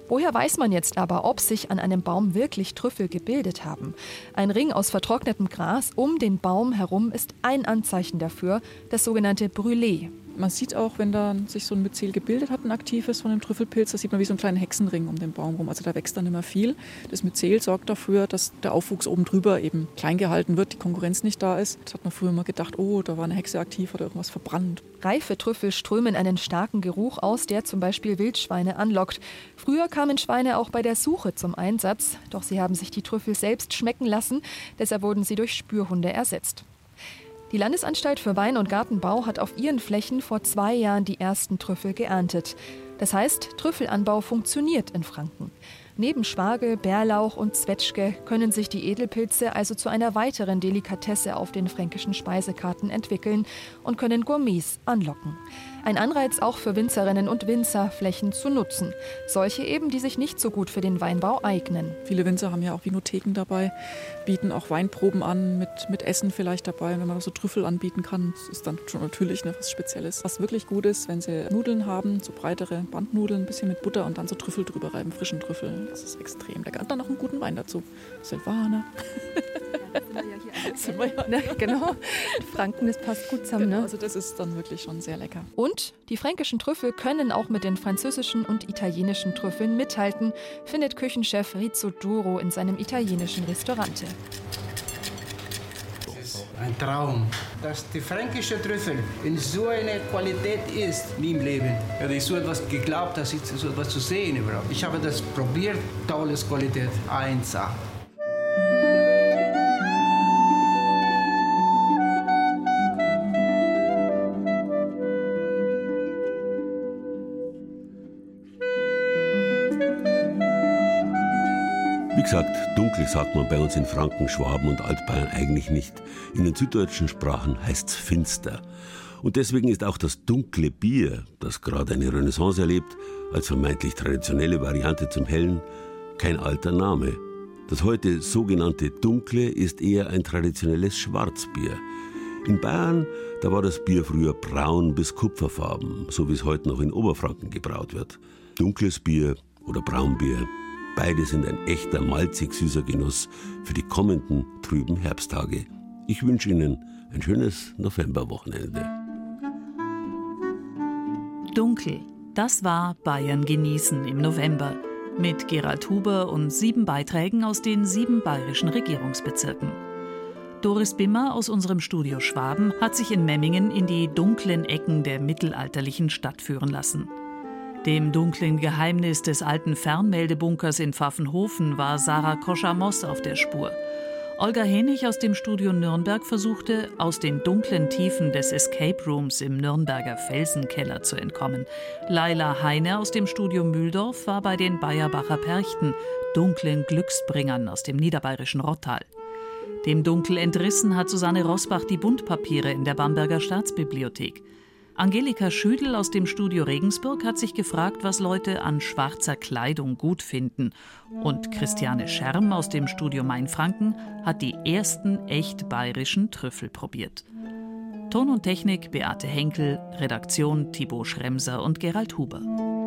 Woher weiß man jetzt aber, ob sich an einem Baum wirklich Trüffel gebildet haben? Ein Ring aus vertrocknetem Gras um den Baum herum ist ein Anzeichen dafür, das sogenannte Brûlé.
Man sieht auch, wenn da sich so ein Myzel gebildet hat, ein aktives von dem Trüffelpilz, da sieht man wie so einen kleinen Hexenring um den Baum rum. Also da wächst dann immer viel. Das Myzel sorgt dafür, dass der Aufwuchs oben drüber eben klein gehalten wird, die Konkurrenz nicht da ist. Das hat man früher immer gedacht, oh, da war eine Hexe aktiv oder irgendwas verbrannt.
Reife Trüffel strömen einen starken Geruch aus, der zum Beispiel Wildschweine anlockt. Früher kamen Schweine auch bei der Suche zum Einsatz, doch sie haben sich die Trüffel selbst schmecken lassen, deshalb wurden sie durch Spürhunde ersetzt. Die Landesanstalt für Wein- und Gartenbau hat auf ihren Flächen vor zwei Jahren die ersten Trüffel geerntet. Das heißt, Trüffelanbau funktioniert in Franken. Neben Spargel, Bärlauch und Zwetschge können sich die Edelpilze also zu einer weiteren Delikatesse auf den fränkischen Speisekarten entwickeln und können Gourmets anlocken. Ein Anreiz auch für Winzerinnen und Winzer, Flächen zu nutzen. Solche eben, die sich nicht so gut für den Weinbau eignen.
Viele Winzer haben ja auch Vinotheken dabei, bieten auch Weinproben an, mit, mit Essen vielleicht dabei. Wenn man so Trüffel anbieten kann, das ist dann schon natürlich ne, was Spezielles. Was wirklich gut ist, wenn sie Nudeln haben, so breitere Bandnudeln, ein bisschen mit Butter und dann so Trüffel drüber reiben, frischen Trüffel. Das ist extrem lecker. Und dann noch einen guten Wein dazu. Silvaner.
sind wir ja, ne? Genau. Franken, das passt gut zusammen.
Genau,
Ne?
also das ist dann wirklich schon sehr lecker.
Und die fränkischen Trüffel können auch mit den französischen und italienischen Trüffeln mithalten, findet Küchenchef Rizzo Duro in seinem italienischen Restaurante.
Ein Traum, dass die fränkische Trüffel in so einer Qualität ist, nie im Leben. Ich habe so etwas geglaubt, dass ich so etwas zu sehen überhaupt. Ich habe das probiert, tolles Qualität, 1A.
Wie gesagt, dunkel sagt man bei uns in Franken, Schwaben und Altbayern eigentlich nicht. In den süddeutschen Sprachen heißt's finster. Und deswegen ist auch das dunkle Bier, das gerade eine Renaissance erlebt, als vermeintlich traditionelle Variante zum hellen, kein alter Name. Das heute sogenannte Dunkle ist eher ein traditionelles Schwarzbier. In Bayern, da war das Bier früher braun bis kupferfarben, so wie es heute noch in Oberfranken gebraut wird. Dunkles Bier oder Braunbier, beide sind ein echter malzig süßer Genuss für die kommenden trüben Herbsttage. Ich wünsche Ihnen ein schönes Novemberwochenende.
Dunkel, das war Bayern genießen im November mit Gerald Huber und sieben Beiträgen aus den sieben bayerischen Regierungsbezirken. Doris Bimmer aus unserem Studio Schwaben hat sich in Memmingen in die dunklen Ecken der mittelalterlichen Stadt führen lassen. Dem dunklen Geheimnis des alten Fernmeldebunkers in Pfaffenhofen war Sarah Koschamos auf der Spur. Olga Henig aus dem Studio Nürnberg versuchte, aus den dunklen Tiefen des Escape Rooms im Nürnberger Felsenkeller zu entkommen. Laila Heine aus dem Studio Mühldorf war bei den Bayerbacher Perchten, dunklen Glücksbringern aus dem niederbayerischen Rottal. Dem Dunkel entrissen hat Susanne Rosbach die Buntpapiere in der Bamberger Staatsbibliothek. Angelika Schüdel aus dem Studio Regensburg hat sich gefragt, was Leute an schwarzer Kleidung gut finden. Und Christiane Scherm aus dem Studio Mainfranken hat die ersten echt bayerischen Trüffel probiert. Ton und Technik Beate Henkel, Redaktion Thibaut Schremser und Gerald Huber.